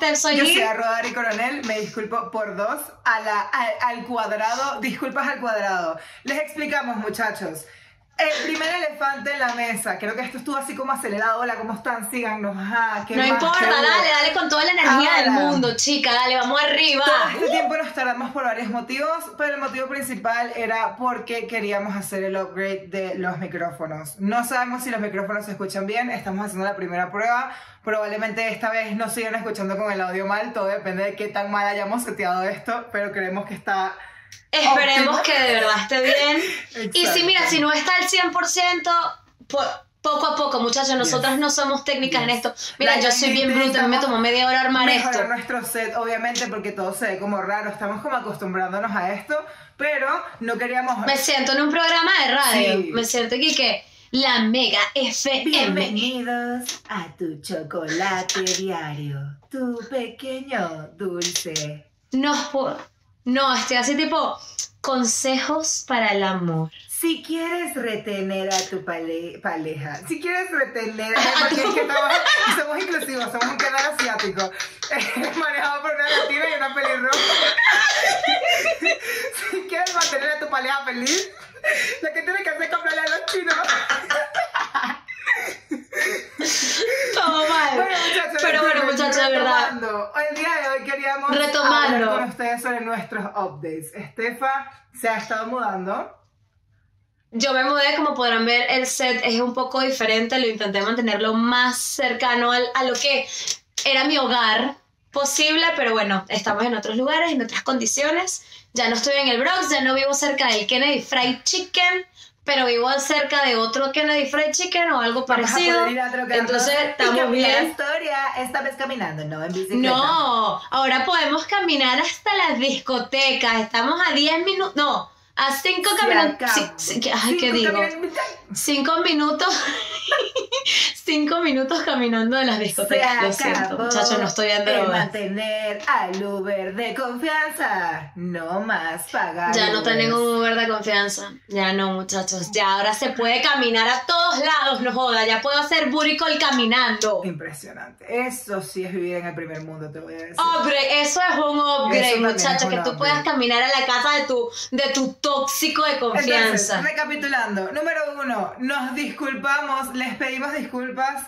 Yo soy arroba Esther soy Yo soy arroba Ari Coronel. Me disculpo por dos. A la, al, al cuadrado. Disculpas al cuadrado. Les explicamos, muchachos. El primer elefante en la mesa. Creo que esto estuvo así como acelerado. Hola, ¿cómo están? Síganos. Ajá, ¿qué No más? importa, ¿Qué dale, dale con toda la energía del Ahora. mundo, chica. Dale, vamos arriba. Todo este tiempo nos tardamos por varios motivos, pero el motivo principal era porque queríamos hacer el upgrade de los micrófonos. No sabemos si los micrófonos se escuchan bien, estamos haciendo la primera prueba. Probablemente esta vez no sigan escuchando con el audio mal, todo depende de qué tan mal hayamos seteado esto, pero creemos que está Esperemos que de verdad esté bien. Y si mira, si no está al 100%, po- poco a poco, muchachos, nosotras no somos técnicas en esto. Mira, La yo soy bien bruta, a mí me tomó media hora armar esto. nuestro set, obviamente, porque todo se ve como raro, estamos como acostumbrándonos a esto, pero no queríamos... Me siento en un programa de radio. Sí. Me siento aquí que la Mega FM. Bienvenidos a tu chocolate diario, tu pequeño dulce. No, po- no, estoy así tipo consejos para el amor. Si quieres retener a tu pale- pareja, si quieres retener, A porque es que estamos, somos inclusivos, somos un canal asiático, manejado por una latina y una pelirroja. si quieres mantener a tu pareja feliz, lo que tienes que hacer es comprarle a los chinos. Todo mal. Bueno, muchachos, Pero bueno, disculpen, muchachos, de verdad. retomando, El día de hoy queríamos Retomando. hablar con ustedes sobre nuestros updates. Estefa se ha estado mudando. Yo me mudé, como podrán ver, el set es un poco diferente, lo intenté mantenerlo más cercano al- a lo que era mi hogar posible, pero bueno, estamos en otros lugares, en otras condiciones. Ya no estoy en el Bronx, ya no vivo cerca del Kennedy Fried Chicken, pero vivo cerca de otro Kennedy Fried Chicken o algo parecido. Entonces, estamos la bien. historia, esta vez caminando, no en bicicleta. No, ahora podemos caminar hasta las discotecas. Estamos a 10 minutos, no, a 5 Se caminando. acabó. ay, ¿qué Cinco digo? caminando. Cinco minutos. cinco minutos caminando de las discotecas. Lo siento, muchachos, no estoy en de mantener al Uber de confianza. No más pagar. Ya no tengo un Uber de confianza. Ya no, muchachos. Ya ahora se puede caminar a todos lados, no joda. Ya puedo hacer call caminando. Impresionante. Eso sí es vivir en el primer mundo, te voy a decir. Upgrade, eso es un upgrade, muchachos. Que tú upgrade. puedas caminar a la casa de tu, de tu tóxico de Entonces, confianza. recapitulando, número uno, nos disculpamos, les pedimos disculpas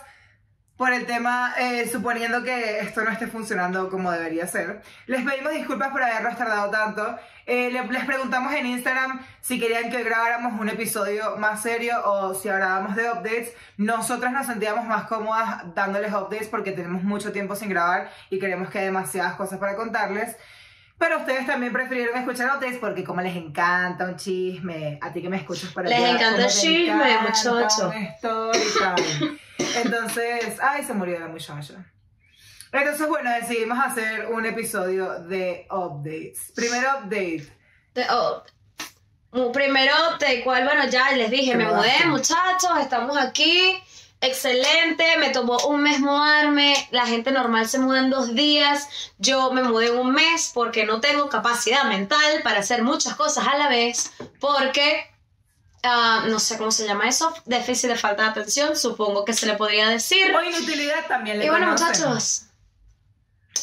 por el tema, eh, suponiendo que esto no esté funcionando como debería ser. Les pedimos disculpas por habernos tardado tanto. Eh, le- les preguntamos en Instagram si querían que grabáramos un episodio más serio o si hablábamos de updates. Nosotras nos sentíamos más cómodas dándoles updates porque tenemos mucho tiempo sin grabar y queremos que hay demasiadas cosas para contarles. Pero ustedes también prefirieron escuchar updates porque como les encanta un chisme, a ti que me escuchas por Les allá, encanta el chisme, muchacho. Entonces, ay, se murió la muchacha. Entonces, bueno, decidimos hacer un episodio de updates. Primer update. Te- oh, mu- primero, de cual, bueno, ya les dije, me mudé, muchachos, estamos aquí. Excelente, me tomó un mes mudarme, la gente normal se muda en dos días, yo me mudé en un mes porque no tengo capacidad mental para hacer muchas cosas a la vez, porque, ah, no sé cómo se llama eso, déficit de falta de atención, supongo que se le podría decir. O inutilidad también le Y bueno, conocen. muchachos,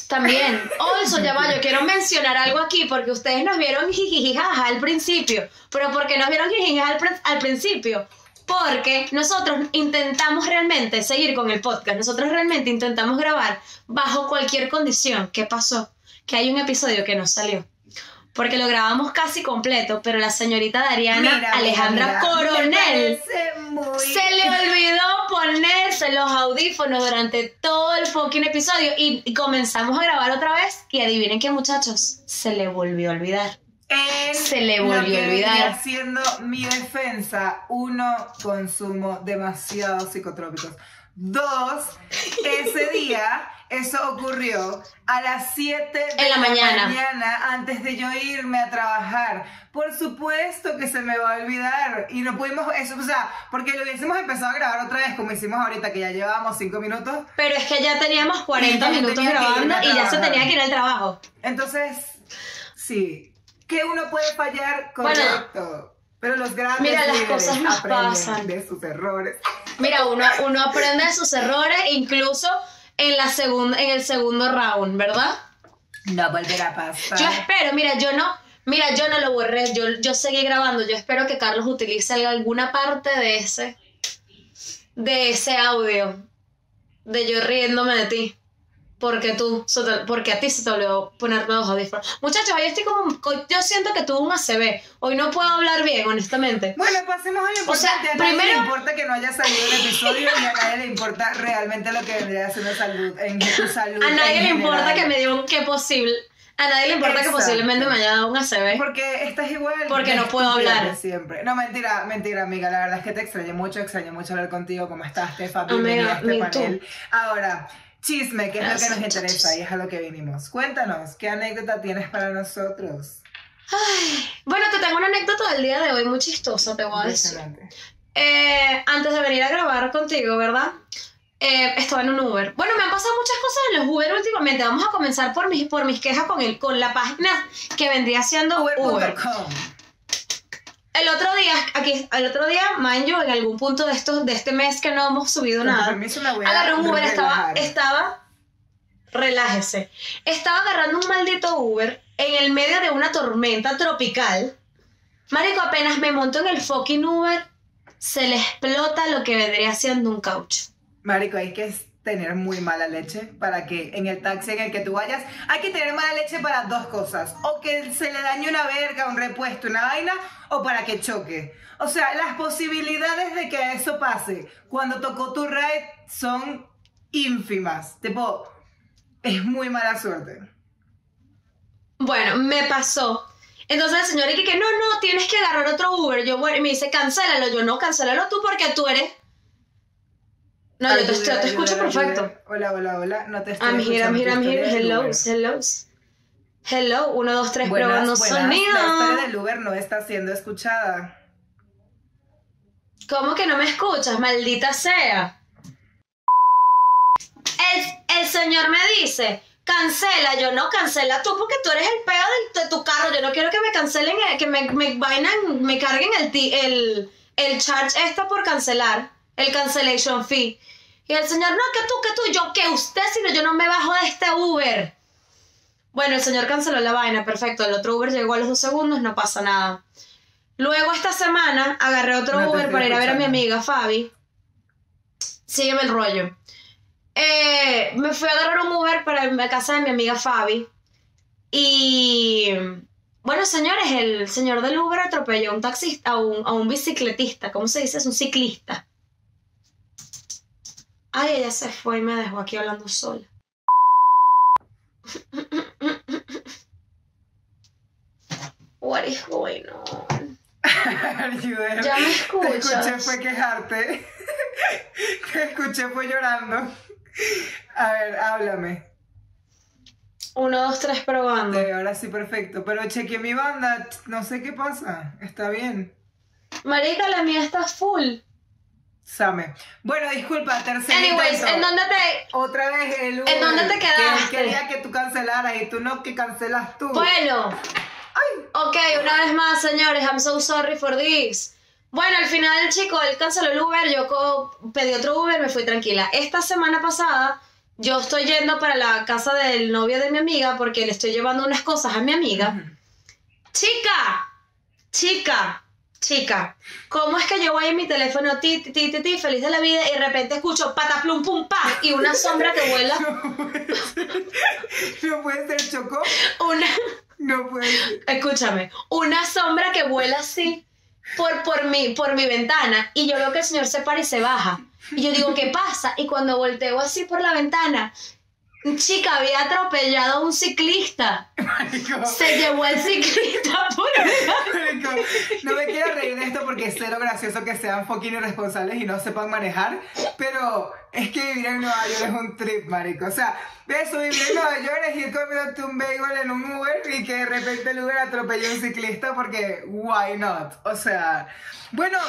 también, also, ya va, yo quiero mencionar algo aquí porque ustedes nos vieron jijijijaja al principio. ¿Pero por qué nos vieron jijijijaja al, al principio? Porque nosotros intentamos realmente seguir con el podcast, nosotros realmente intentamos grabar bajo cualquier condición. ¿Qué pasó? Que hay un episodio que no salió. Porque lo grabamos casi completo, pero la señorita Dariana Mira, Alejandra mira, Coronel muy- se le olvidó ponerse los audífonos durante todo el fucking episodio y comenzamos a grabar otra vez y adivinen qué muchachos, se le volvió a olvidar. Se le volvió a olvidar. venía siendo mi defensa, uno, consumo demasiados psicotrópicos. Dos, ese día, eso ocurrió a las 7 de En la mañana. mañana antes de yo irme a trabajar. Por supuesto que se me va a olvidar. Y no pudimos, eso, o sea, porque lo hubiésemos empezado a grabar otra vez, como hicimos ahorita, que ya llevábamos 5 minutos. Pero es que ya teníamos 40 Y ya minutos grabando y ya se tenía que ir al trabajo. Entonces, sí, que uno puede fallar, Bueno. correcto. pero los grandes Mira, las cosas nos aprenden pasan. de sus errores. Mira, uno, uno aprende de sus errores, incluso en, la en el segundo round, ¿verdad? No volverá a pasar. Yo espero, mira, yo no, mira, yo no lo borré, yo, yo seguí grabando, yo espero que Carlos utilice alguna parte de ese, de ese audio, de yo riéndome de ti, porque tú, porque a ti se te olvidó ponerte los audífonos. Muchachos, hoy estoy como, yo siento que tuve un ACB, hoy no puedo hablar bien, honestamente. Bueno, pasemos a lo importante. sea, a nadie le primero- importa que no haya salido el episodio y a nadie le importa realmente lo que vendría siendo salud, en tu salud. A nadie le importa que me dio un que posible, a nadie le importa que Exacto. posiblemente me haya dado un ACB. Porque estás igual. Porque no puedo hablar. que Siempre. No, mentira, mentira, amiga. La verdad es que te extrañé mucho, extrañé mucho hablar contigo. ¿Cómo estás, Tefa? Bienvenida a este panel. Ahora, chisme, que es Gracias, lo que nos muchachos. interesa y es a lo que vinimos. Cuéntanos, ¿qué anécdota tienes para nosotros? Bueno, te tengo una anécdota del día de hoy muy chistosa, te voy a decir. Eh, antes de venir a grabar contigo, ¿verdad? Eh, estaba en un Uber. Bueno, me han pasado muchas cosas en los Uber últimamente. Vamos a comenzar por mis, por mis quejas con, el, con la página que vendría siendo Uber. Uber.com. El otro día, aquí, el otro día, you, en algún punto de, estos, de este mes que no hemos subido Con nada, permiso me voy a agarré un Uber, estaba, estaba, relájese, estaba agarrando un maldito Uber en el medio de una tormenta tropical. Marico, apenas me monto en el fucking Uber, se le explota lo que vendría siendo un caucho. Marico, hay que tener muy mala leche para que en el taxi en el que tú vayas, hay que tener mala leche para dos cosas, o que se le dañe una verga, un repuesto, una vaina, o para que choque. O sea, las posibilidades de que eso pase cuando tocó tu ride son ínfimas. Tipo, es muy mala suerte. Bueno, me pasó. Entonces el señor dice que no, no, tienes que agarrar otro Uber. Yo, bueno, me dice, cancélalo. Yo, no, cancélalo tú porque tú eres... No, yo te, Ayuda, yo te escucho ayuda, perfecto. Hola, hola, hola. No te estoy I'm here, I'm here, I'm here. historia del Hello, Uber. hello. Hello, uno, dos, tres, Buenas, probando buenas. sonido. La historia del Uber no está siendo escuchada. ¿Cómo que no me escuchas? Maldita sea. El, el señor me dice, cancela. Yo no, cancela tú porque tú eres el peo de tu carro. Yo no quiero que me cancelen, eh, que me, me vainan, me carguen el, el, el charge esta por cancelar, el cancellation fee. Y el señor, no, que tú, que tú, yo, que usted, sino yo no me bajo de este Uber. Bueno, el señor canceló la vaina, perfecto. El otro Uber llegó a los dos segundos, no pasa nada. Luego esta semana agarré otro No Uber para ir a ver a mi amiga Fabi. Sígueme el rollo. Eh, me fui a agarrar un Uber para irme a casa de mi amiga Fabi. Y bueno, señores, el señor del Uber atropelló a un taxista, a un, a un bicicletista. ¿Cómo se dice? Es un ciclista. Ay, ella se fue y me dejó aquí hablando sola. What is going on? Ya me Te escuchas. escuché fue quejarte. Te escuché fue llorando. A ver, háblame. Uno, dos, tres, probando. Eh, ahora sí, perfecto. Pero chequeé mi banda, no sé qué pasa. Está bien. Marica, la mía está full. Same. Bueno, disculpa, tercer Anyways, intento. ¿en dónde te...? Otra vez el Uber ¿En dónde te que quedaste? quería que tú cancelaras y tú no que cancelas tú. Bueno. Ay. Ok, una vez más, señores, I'm so sorry for this. Bueno, al final, chico, él canceló el Uber, yo pedí otro Uber, me fui tranquila. Esta semana pasada, yo estoy yendo para la casa del novio de mi amiga porque le estoy llevando unas cosas a mi amiga. Chica, chica, chica, ¿cómo es que yo voy en mi teléfono, ti, ti, ti, ti, feliz de la vida, y de repente escucho pataplum pum pa y una sombra que vuela, No puede ser chocó. una, No puede ser. escúchame, una sombra que vuela así por, por, mi, por mi ventana y yo veo que el señor se para y se baja. Y yo digo, ¿qué pasa? Y cuando volteo así por la ventana, chica, había atropellado a un ciclista. Marico. Se llevó el ciclista por Marico, no me quiero reír de esto porque es cero gracioso que sean fucking irresponsables y no sepan manejar, pero es que vivir en Nueva York es un trip, marico. O sea, de eso, vivir en Nueva York es ir comiéndote un bagel en un Uber y que de repente el Uber atropelle a un ciclista porque, why not? O sea, bueno,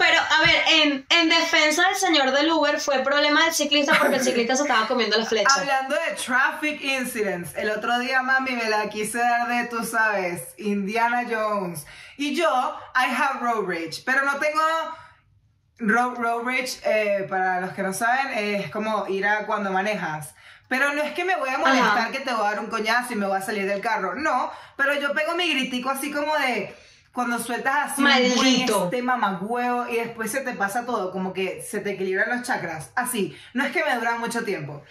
Pero, a ver, en, en defensa del señor del Uber fue problema del ciclista porque el ciclista se estaba comiendo la flecha. hablando de traffic incidents, el otro día, mami, me la quise dar de, tú sabes, Indiana Jones. Y yo, I have road rage, pero no tengo Road, road rage, eh, para los que no saben, es como ir a cuando manejas. Pero no es que me voy a molestar Ajá. que te voy a dar un coñazo y me voy a salir del carro. No, pero yo pego mi gritico así como de cuando sueltas así un Maldito. este mamagüevo y después se te pasa todo, como que se te equilibran los chakras. Así, no es que me dura mucho tiempo.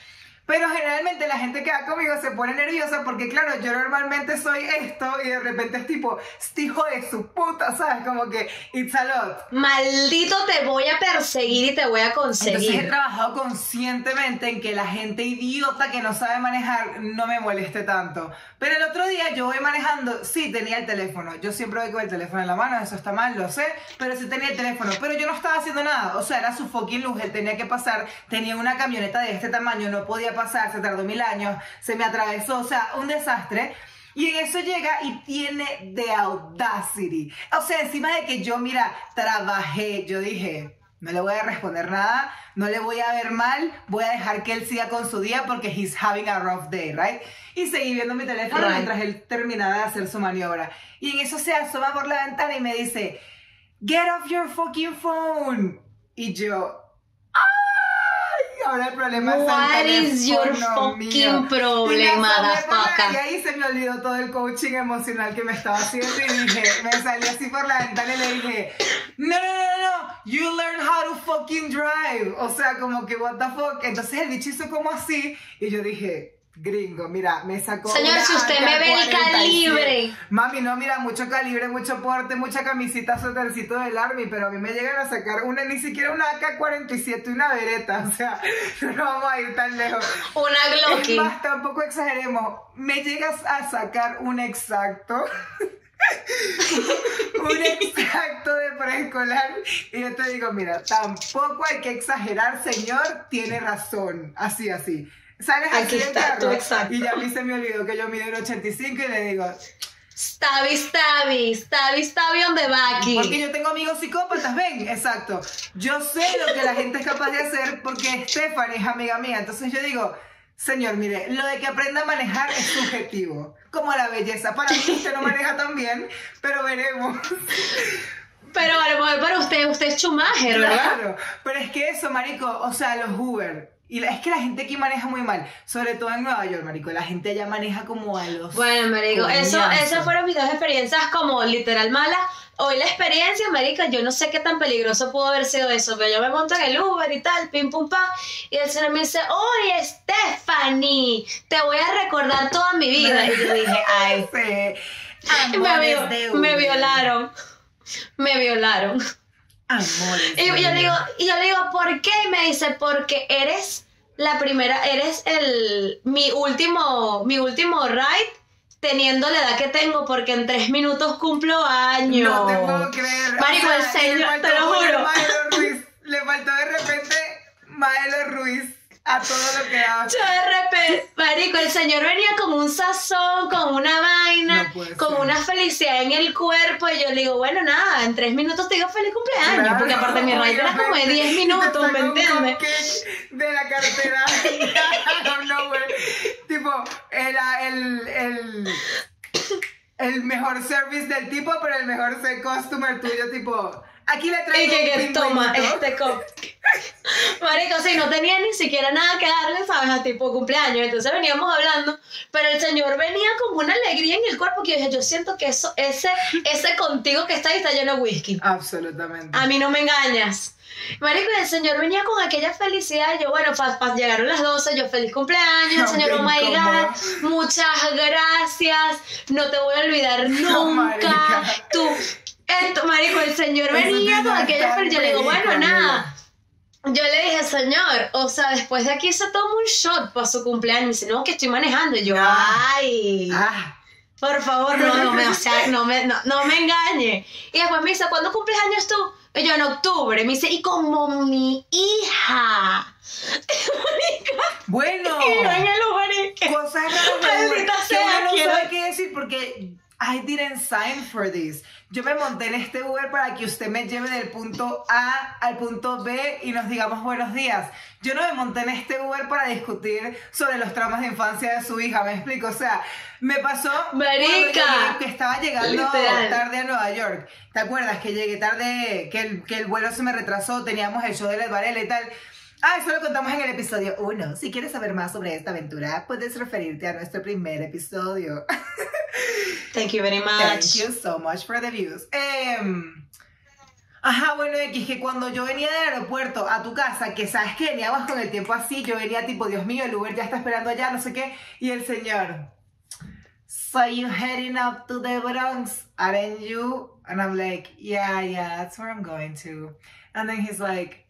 Pero generalmente la gente que va conmigo se pone nerviosa porque, claro, yo normalmente soy esto y de repente es tipo, este hijo de su puta, ¿sabes? Como que, it's a lot. Maldito te voy a perseguir y te voy a Entonces he conseguir. trabajado conscientemente en que la gente idiota que no sabe manejar no me moleste tanto. Pero el otro día yo voy manejando, sí tenía el teléfono, yo siempre voy con el teléfono en la mano, eso está mal, lo sé, pero sí tenía el teléfono, pero yo no estaba haciendo nada, o sea, era su fucking luz, él tenía que pasar, tenía una camioneta de este tamaño, no podía pasar, se tardó mil años, se me atravesó, o sea, un desastre. Y en eso llega y tiene de audacity. O sea, encima de que yo, mira, trabajé, yo dije, no le voy a responder nada, no le voy a ver mal, voy a dejar que él siga con su día porque he's having a rough day, right? Y seguí viendo mi teléfono Right. mientras él terminaba de hacer su maniobra. Y en eso se asoma por la ventana y me dice, get off your fucking phone. Y yo. Ahora el problema es What is your fucking mío. problem, Y ahí se me olvidó todo el coaching emocional que me estaba haciendo y dije, me salí así por la ventana y le dije, no, no, no, no, no, you learn how to fucking drive. O sea, como que what the fuck. Entonces el bicho hizo como así y yo dije, gringo, mira, me sacó. Señor, una si usted me ve el AK-47. calibre. Mami, no, mira, mucho calibre, mucho porte, mucha camisita suétercito del Army, pero a mí me llegan a sacar una, ni siquiera una AK-47 y una vereta, o sea, no vamos a ir tan lejos. Una Es Glocky. más, tampoco exageremos. Me llegas a sacar un exacto. un exacto de preescolar. Y yo te digo, mira, tampoco hay que exagerar, señor, tiene razón. Así, así. Sales Aquí así está, carro, exacto. Y ya mí se me olvidó que yo mido el 85 y le digo, Stabby, stabby, stabby, stabby on the backy. porque yo tengo amigos psicópatas, ven, exacto. Yo sé lo que la gente es capaz de hacer porque Stephanie es amiga mía. Entonces yo digo, señor, mire, lo de que aprenda a manejar es subjetivo. Como la belleza. Para mí usted no maneja tan bien, pero veremos. Pero a lo mejor para usted, usted es Schumacher, ¿verdad? Claro. Pero es que eso, marico, o sea, los Uber. Y es que la gente aquí maneja muy mal. Sobre todo en Nueva York, marico. La gente allá maneja como a los... Bueno, marico, eso, esas fueron mis dos experiencias como literal malas. Hoy la experiencia, marica, yo no sé qué tan peligroso pudo haber sido eso, pero yo me monto en el Uber y tal, pim pum pam, y el señor me dice, oye, Stephanie, te voy a recordar toda mi vida. Y yo dije, ay, Sí. me, violaron, me violaron. Amores Y yo le digo, y yo le digo, ¿por qué? Y me dice, porque eres la primera, eres el mi último, mi último ride teniendo la edad que tengo, porque en tres minutos cumplo años. No te puedo creer. Marico, el y le señor, te lo juro. Maelo Ruiz. Le faltó de repente Maelo Ruiz a todo lo que da. Yo de repente, marico, el señor venía con un sazón, con una vaina, No con ser. una felicidad en el cuerpo, y yo le digo, bueno, nada, en tres minutos te digo feliz cumpleaños, Claro, porque aparte mi ride era como de obviamente. 10 Y te minutos, ¿me entiendes? cupcake De la cartera. nowhere. Tipo, era el, el, el mejor service del tipo, pero el mejor customer tuyo, tipo. Aquí le Y traigo que, un que toma este cop. Marico, sí, no tenía ni siquiera nada que darle, ¿sabes? A tipo cumpleaños. Entonces veníamos hablando, pero el señor venía con una alegría en el cuerpo que yo dije, yo siento que eso, ese, ese contigo que está ahí está lleno de whisky. Absolutamente. A mí no me engañas. Marico, el señor venía con aquella felicidad. y Yo, bueno, pa- pa- llegaron las 12, yo feliz cumpleaños. No, señor, oh my. God, muchas gracias. No te voy a olvidar No, nunca. marica. Tú, esto, Marico, el señor venía con aquella felicidad. Yo le digo, bueno, nada. Yo le dije, señor, o sea, después de aquí se toma un shot para su cumpleaños. Me dice, no, que estoy manejando. Y yo, Ah. ay. Ah, Por favor, no, no me, o sea, no me, no, no me engañe. Y después me dice, ¿cuándo cumples años tú? Y yo en octubre. Me dice, y como mi hija. bueno. Y yo en el y que- Cosas raras Maldita sea, no quiero- sabe qué decir porque I didn't sign for this. Yo me monté en este Uber para que usted me lleve del punto A al punto B y nos digamos buenos días. Yo no me monté en este Uber para discutir sobre los traumas de infancia de su hija, me explico. O sea, me pasó Marica. que estaba llegando Literal. tarde a Nueva York. ¿Te acuerdas que llegué tarde, que el, que el vuelo se me retrasó, teníamos el show de Led Varela y tal? Ah, eso lo contamos en el episodio 1. Si quieres saber más sobre esta aventura, puedes referirte a nuestro primer episodio. Thank you very Thank much. you so much for the views. Em, ajá, bueno, X, que cuando yo venía del aeropuerto a tu casa, que sabes que veníamos con el tiempo así, yo venía tipo, Dios mío, el Uber ya está esperando allá, no sé qué, y el señor, So you heading up to the Bronx, aren't you? And I'm like, yeah, yeah, that's where I'm going to. And then he's like,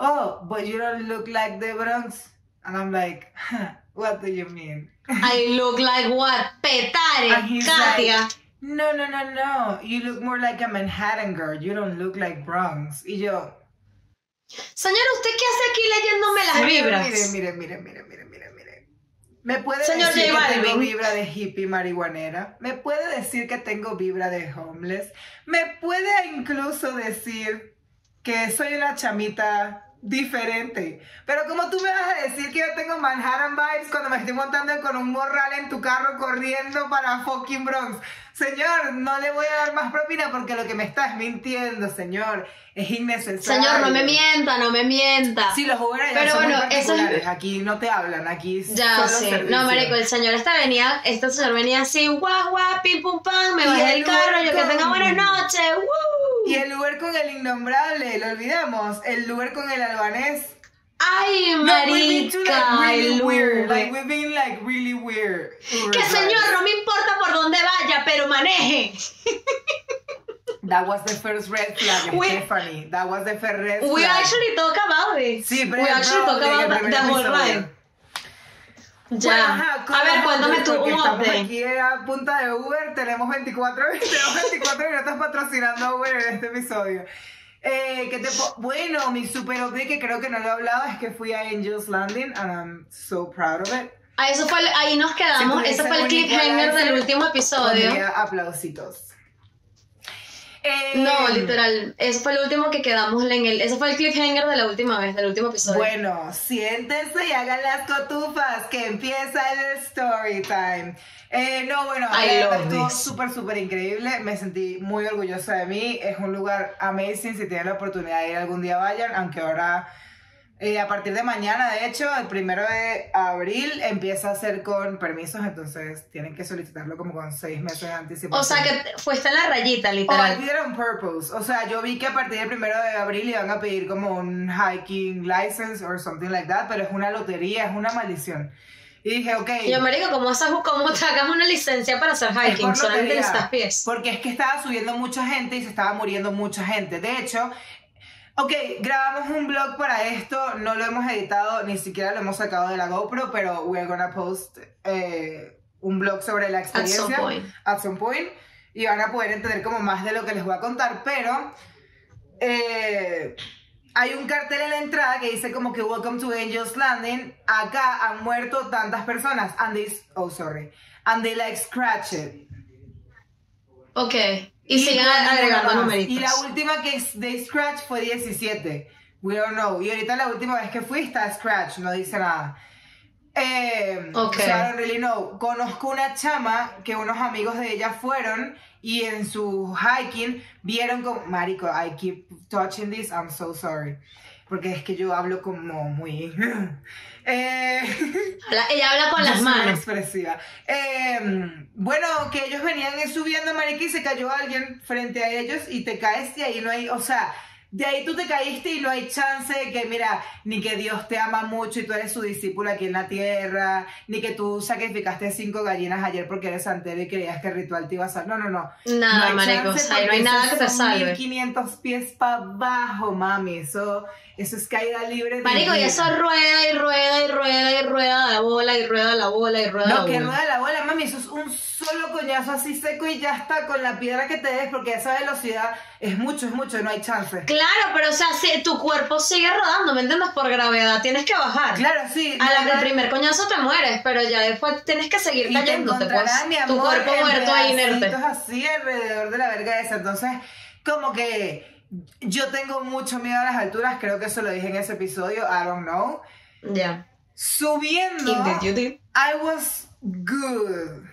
oh, but you don't look like the Bronx. And I'm like, huh, what do you mean? I look like what? Petare, Katia. like, no, no, no, no. You look more like a Manhattan girl. You don't look like Bronx. Y yo, Señor, ¿usted qué hace aquí leyéndome las señor, vibras? Mire, mire, mire, mire, mire, mire, mire. ¿Me puede Señor decir J que tengo vibra de hippie marihuanera? ¿Me puede decir que tengo vibra de homeless? ¿Me puede incluso decir que soy una chamita diferente? Pero como tú me vas a decir que yo tengo Manhattan vibes cuando me estoy montando con un morral en tu carro corriendo para fucking Bronx. Señor, no le voy a dar más propina porque lo que me estás mintiendo, señor, es innecesario. Señor, no me mienta, no me mienta. Sí, los Uber Pero bueno, eso es-. Aquí no te hablan, aquí Ya, servicio. No, marico, el señor esta venía, este señor venía así, guau, guau, pim, pum, pam, me bajé el del carro, yo que tenga buenas noches, ¡woo! Y el Uber con el innombrable, lo olvidamos. El Uber con el albanés. Ay, No, we've been to, like, marica, really weird. Like, we've been like really weird. Que señor, no me importa por dónde vaya, pero maneje. That was the first red flag, We- Stephanie. That was the first red We flag. actually talk about it. Sí, pero We actually talk about the whole episodio. Ride. Bueno, Ya. ajá, a ver, cuéntame tú un estamos aquí a punta de Uber, tenemos 24, tenemos 24 minutos patrocinando a Uber en este episodio. Eh, ¿qué te bueno, mi super update que creo que no lo he hablado es que fui a Angel's Landing and I'm so proud of it. Ah, eso fue, ahí nos quedamos. Ese fue el cliffhanger del último episodio. Aplausitos. Eh, No, literal. Eso fue el último que quedamos en el. Ese fue el cliffhanger de la última vez, del último episodio. Bueno, siéntense y hagan las cotufas, que empieza el story time. Eh, no, bueno, love estuvo súper, súper increíble. Me sentí muy orgullosa de mí. Es un lugar amazing. Si tienen la oportunidad de ir algún día, vayan. Aunque ahora, eh, a partir de mañana, de hecho, el primero de abril empieza a ser con permisos. Entonces, tienen que solicitarlo como con seis meses de anticipación. o sea que fuiste en la rayita, literal. it on purpose. O sea, yo vi que a partir del primero de abril iban a pedir como un hiking license or something like that, pero es una lotería, es una maldición. Y dije, ok. Y yo, marico, ¿cómo, cómo sacas una licencia para hacer es hiking? por Solamente necesitas pies. Porque es que estaba subiendo mucha gente y se estaba muriendo mucha gente. De hecho, ok, grabamos un blog para esto, no lo hemos editado, ni siquiera lo hemos sacado de la GoPro, pero we're gonna post eh, un blog sobre la At experiencia. some point. at some point y van a poder entender como más de lo que les voy a contar, pero eh, hay un cartel en la entrada que dice como que Welcome to Angel's Landing, acá han muerto tantas personas, and they, oh sorry, and they like scratch it. Ok. Y, siguen agregando numeritos. Y la última que es de scratch fue 17. We don't know. Y ahorita la última vez que fui está scratch, no dice nada. Eh, Ok. so I don't really know. Conozco una chama que unos amigos de ella fueron y en su hiking vieron como, marico, I keep touching this, I'm so sorry. Porque es que yo hablo como muy... eh, Habla- ella habla con las manos. expresiva. Eh, bueno, que ellos venían subiendo, marica, y se cayó alguien frente a ellos y te caes y ahí no hay, o sea, de ahí tú te caíste y no hay chance de que, mira, ni que Dios te ama mucho y tú eres su discípulo aquí en la tierra, ni que tú sacrificaste cinco gallinas ayer porque eres santero y creías que el ritual te iba a salvar. No, no, no. Nada, no hay marico, chance no hay nada que te salve. 1500 pies para abajo, mami. Eso, eso es caída libre. de Marico, y eso rueda y rueda y rueda y rueda la bola y rueda la bola y rueda No, la que bola. rueda la bola, mami, eso es un solo coñazo así seco y ya está con la piedra que te des, porque esa velocidad es mucho, es mucho, no hay chance. Claro, pero o sea, si tu cuerpo sigue rodando, ¿me entiendes? Por gravedad tienes que bajar. Claro, sí. A la, el primer coñazo te mueres, pero ya después tienes que seguir cayéndote, pues. mi Tu cuerpo muerto ahí inerte. así alrededor de la verga esa. Entonces, como que yo tengo mucho miedo a las alturas, creo que eso lo dije en ese episodio, I don't know. Ya. Subiendo, you did. I was good.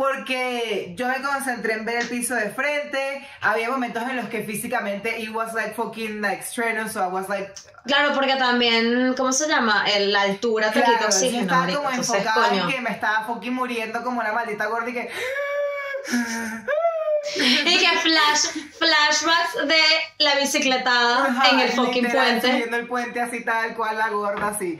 Porque yo me concentré en ver el piso de frente. Había momentos en los que físicamente it was like fucking like strenuous, so I was like Claro, porque también, ¿cómo se llama? El- la altura te quita Claro, yo oxígeno, estaba como Entonces, enfocada coño. en que me estaba fucking muriendo como una maldita gorda y que Y que flash, flashbacks de la bicicletada Ajá, en el fucking puente. Subiendo el puente así tal cual, la gorda así.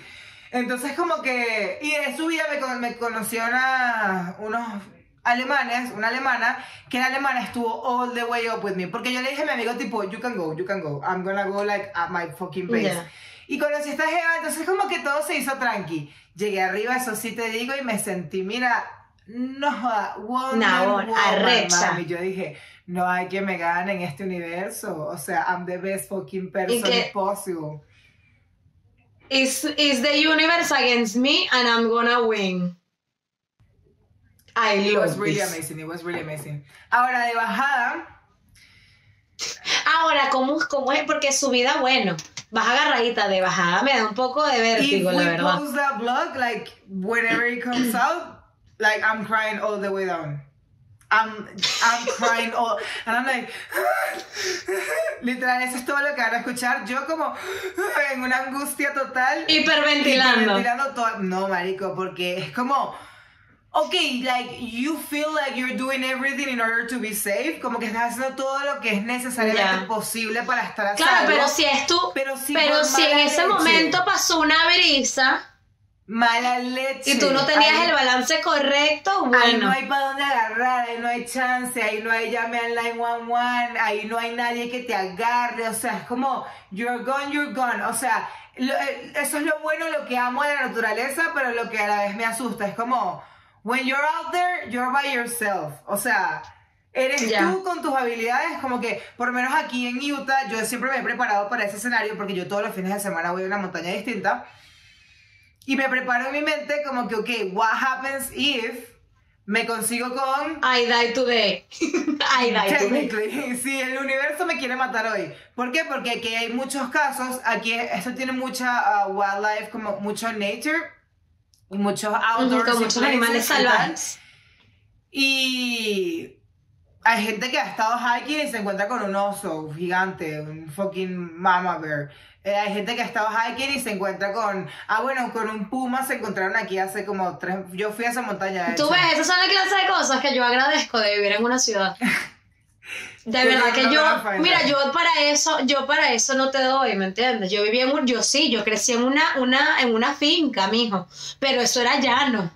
Entonces como que... Y en su vida me, me conoció una, unos alemanes, una alemana, que la alemana estuvo all the way up with me. Porque yo le dije a mi amigo tipo, you can go, you can go. I'm gonna go like at my fucking pace. Ya. Y conocí a esta jeva, entonces como que todo se hizo tranqui. Llegué arriba, eso sí te digo, y me sentí, mira, no joda, Woman, arrecha. mami. Yo dije, no hay que me gane en este universo. O sea, I'm the best fucking person que- possible. Is, is the universe against me and I'm gonna win. I It was really this. amazing, it was really amazing. Ahora, de bajada, Ahora, ¿cómo, ¿cómo es? Porque subida, bueno, vas agarradita de bajada, me da un poco de if vértigo, la we verdad. post that vlog, like, whenever it comes out, like, I'm crying all the way down. I'm, I'm crying all, and I'm like, literal, eso es todo lo que van a escuchar. Yo como en una angustia total. Hiperventilando. Hiperventilando todo. No, marico, porque es como, ok, like, you feel like you're doing everything in order to be safe, como que estás haciendo todo lo que es necesariamente Ya. posible para estar a Claro, salvo. pero si es tú, Pero si pero por si en ese momento pasó una brisa Mala leche. y tú no tenías Ahí- el balance correcto, Ahí no bueno. hay para dónde agarrar, ahí no hay chance, ahí no hay llame al 911, ahí no hay nadie que te agarre, o sea, es como, you're gone, you're gone, o sea, lo- eh, eso es lo bueno, lo que amo de la naturaleza, pero lo que a la vez me asusta, es como, when you're out there, you're by yourself, o sea, eres Ya. tú con tus habilidades, como que, por lo menos aquí en Utah, yo siempre me he preparado para ese escenario, porque yo todos los fines de semana voy a una montaña distinta, y me preparo en mi mente como que, ok, what happens if me consigo con... I die today. I die today. Si el universo me quiere matar hoy. ¿Por qué? Porque aquí hay muchos casos, aquí esto tiene mucha uh, wildlife, como mucho nature, y muchos outdoors. Con muchos animales salvajes. Y hay gente que ha estado hiking y se encuentra con un oso gigante, un fucking mama bear. Eh, hay gente que ha estado hiking y se encuentra con, ah bueno, con un puma se encontraron aquí hace como tres, yo fui a esa montaña. de Tú hecho. ves, esas son la clase de cosas que yo agradezco de vivir en una ciudad. De verdad que yo, mira, yo para eso, yo para eso no te doy, ¿me entiendes? Yo viví en un, yo sí, yo crecí en una, una, en una finca, mijo, pero eso era llano.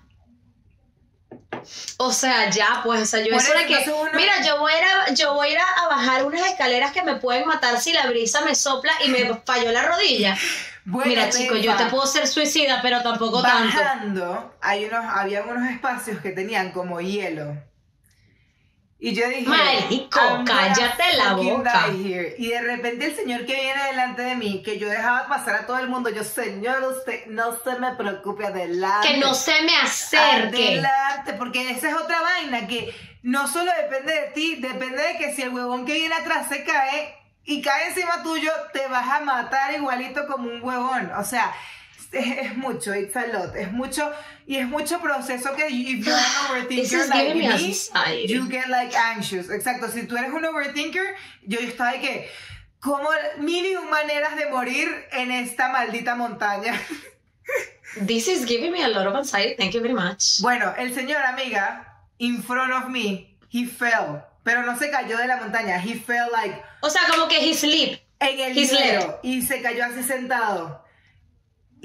O sea, ya, pues, o sea, yo eso eso, que, mira, yo voy a ir a, yo voy a ir a, a bajar unas escaleras que me pueden matar si la brisa me sopla y me falló la rodilla. Bueno, mira, chico, yo te puedo ser suicida, pero tampoco tanto. Bajando, hay unos, había unos espacios que tenían como hielo. Y yo dije, Marico, cállate la boca. Y de repente el señor que viene delante de mí, que yo dejaba pasar a todo el mundo, yo, señor, usted no se me preocupe, adelante. Que no se me acerque. Adelante, porque esa es otra vaina que no solo depende de ti, depende de que si el huevón que viene atrás se cae y cae encima tuyo, te vas a matar igualito como un huevón. O sea, es, es mucho, it's a lot, es mucho y es mucho proceso que if you're an overthinker like me anxiety. you get like anxious. Exacto, si tú eres un overthinker, yo estaba de que como mil y un maneras de morir en esta maldita montaña. This is giving me a lot of anxiety. Thank you very much. Bueno, el señor, amiga, in front of me, he fell. Pero no se cayó de la montaña. He fell like O sea, como que he sleep. en el hielo. Y se cayó así sentado.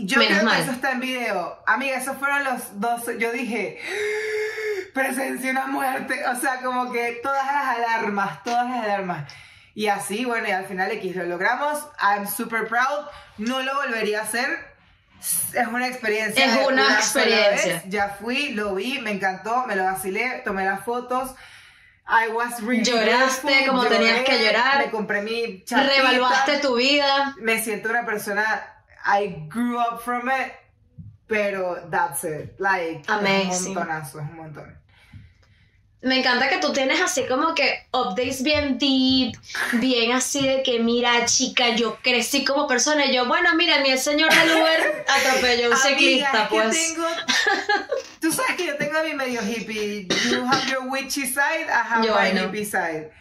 Yo Menos creo mal. que eso está en video. Amiga, esos fueron los dos. Yo dije, presencia una muerte. O sea, como que todas las alarmas, todas las alarmas. Y así, bueno, y al final X lo logramos. I'm super proud. No lo volvería a hacer. Es una experiencia. Es una sola experiencia. Ya fui, lo vi, me encantó, me lo vacilé, tomé las fotos. I was really Lloraste como tenías que llorar. Me compré mi chapita. Revaluaste tu vida. Me siento una persona. I grew up from it. Pero that's it. Like, Amazing. un montonazo, es un montón. Me encanta que tú tienes así como que updates bien deep, bien así de que mira chica, yo crecí como persona y yo, bueno, mira, mí el señor del Uber atropelló a un ciclista, pues. tengo- Tú sabes que yo tengo mi medio hippie. You have your witchy side, I have Yo, my I hippie side.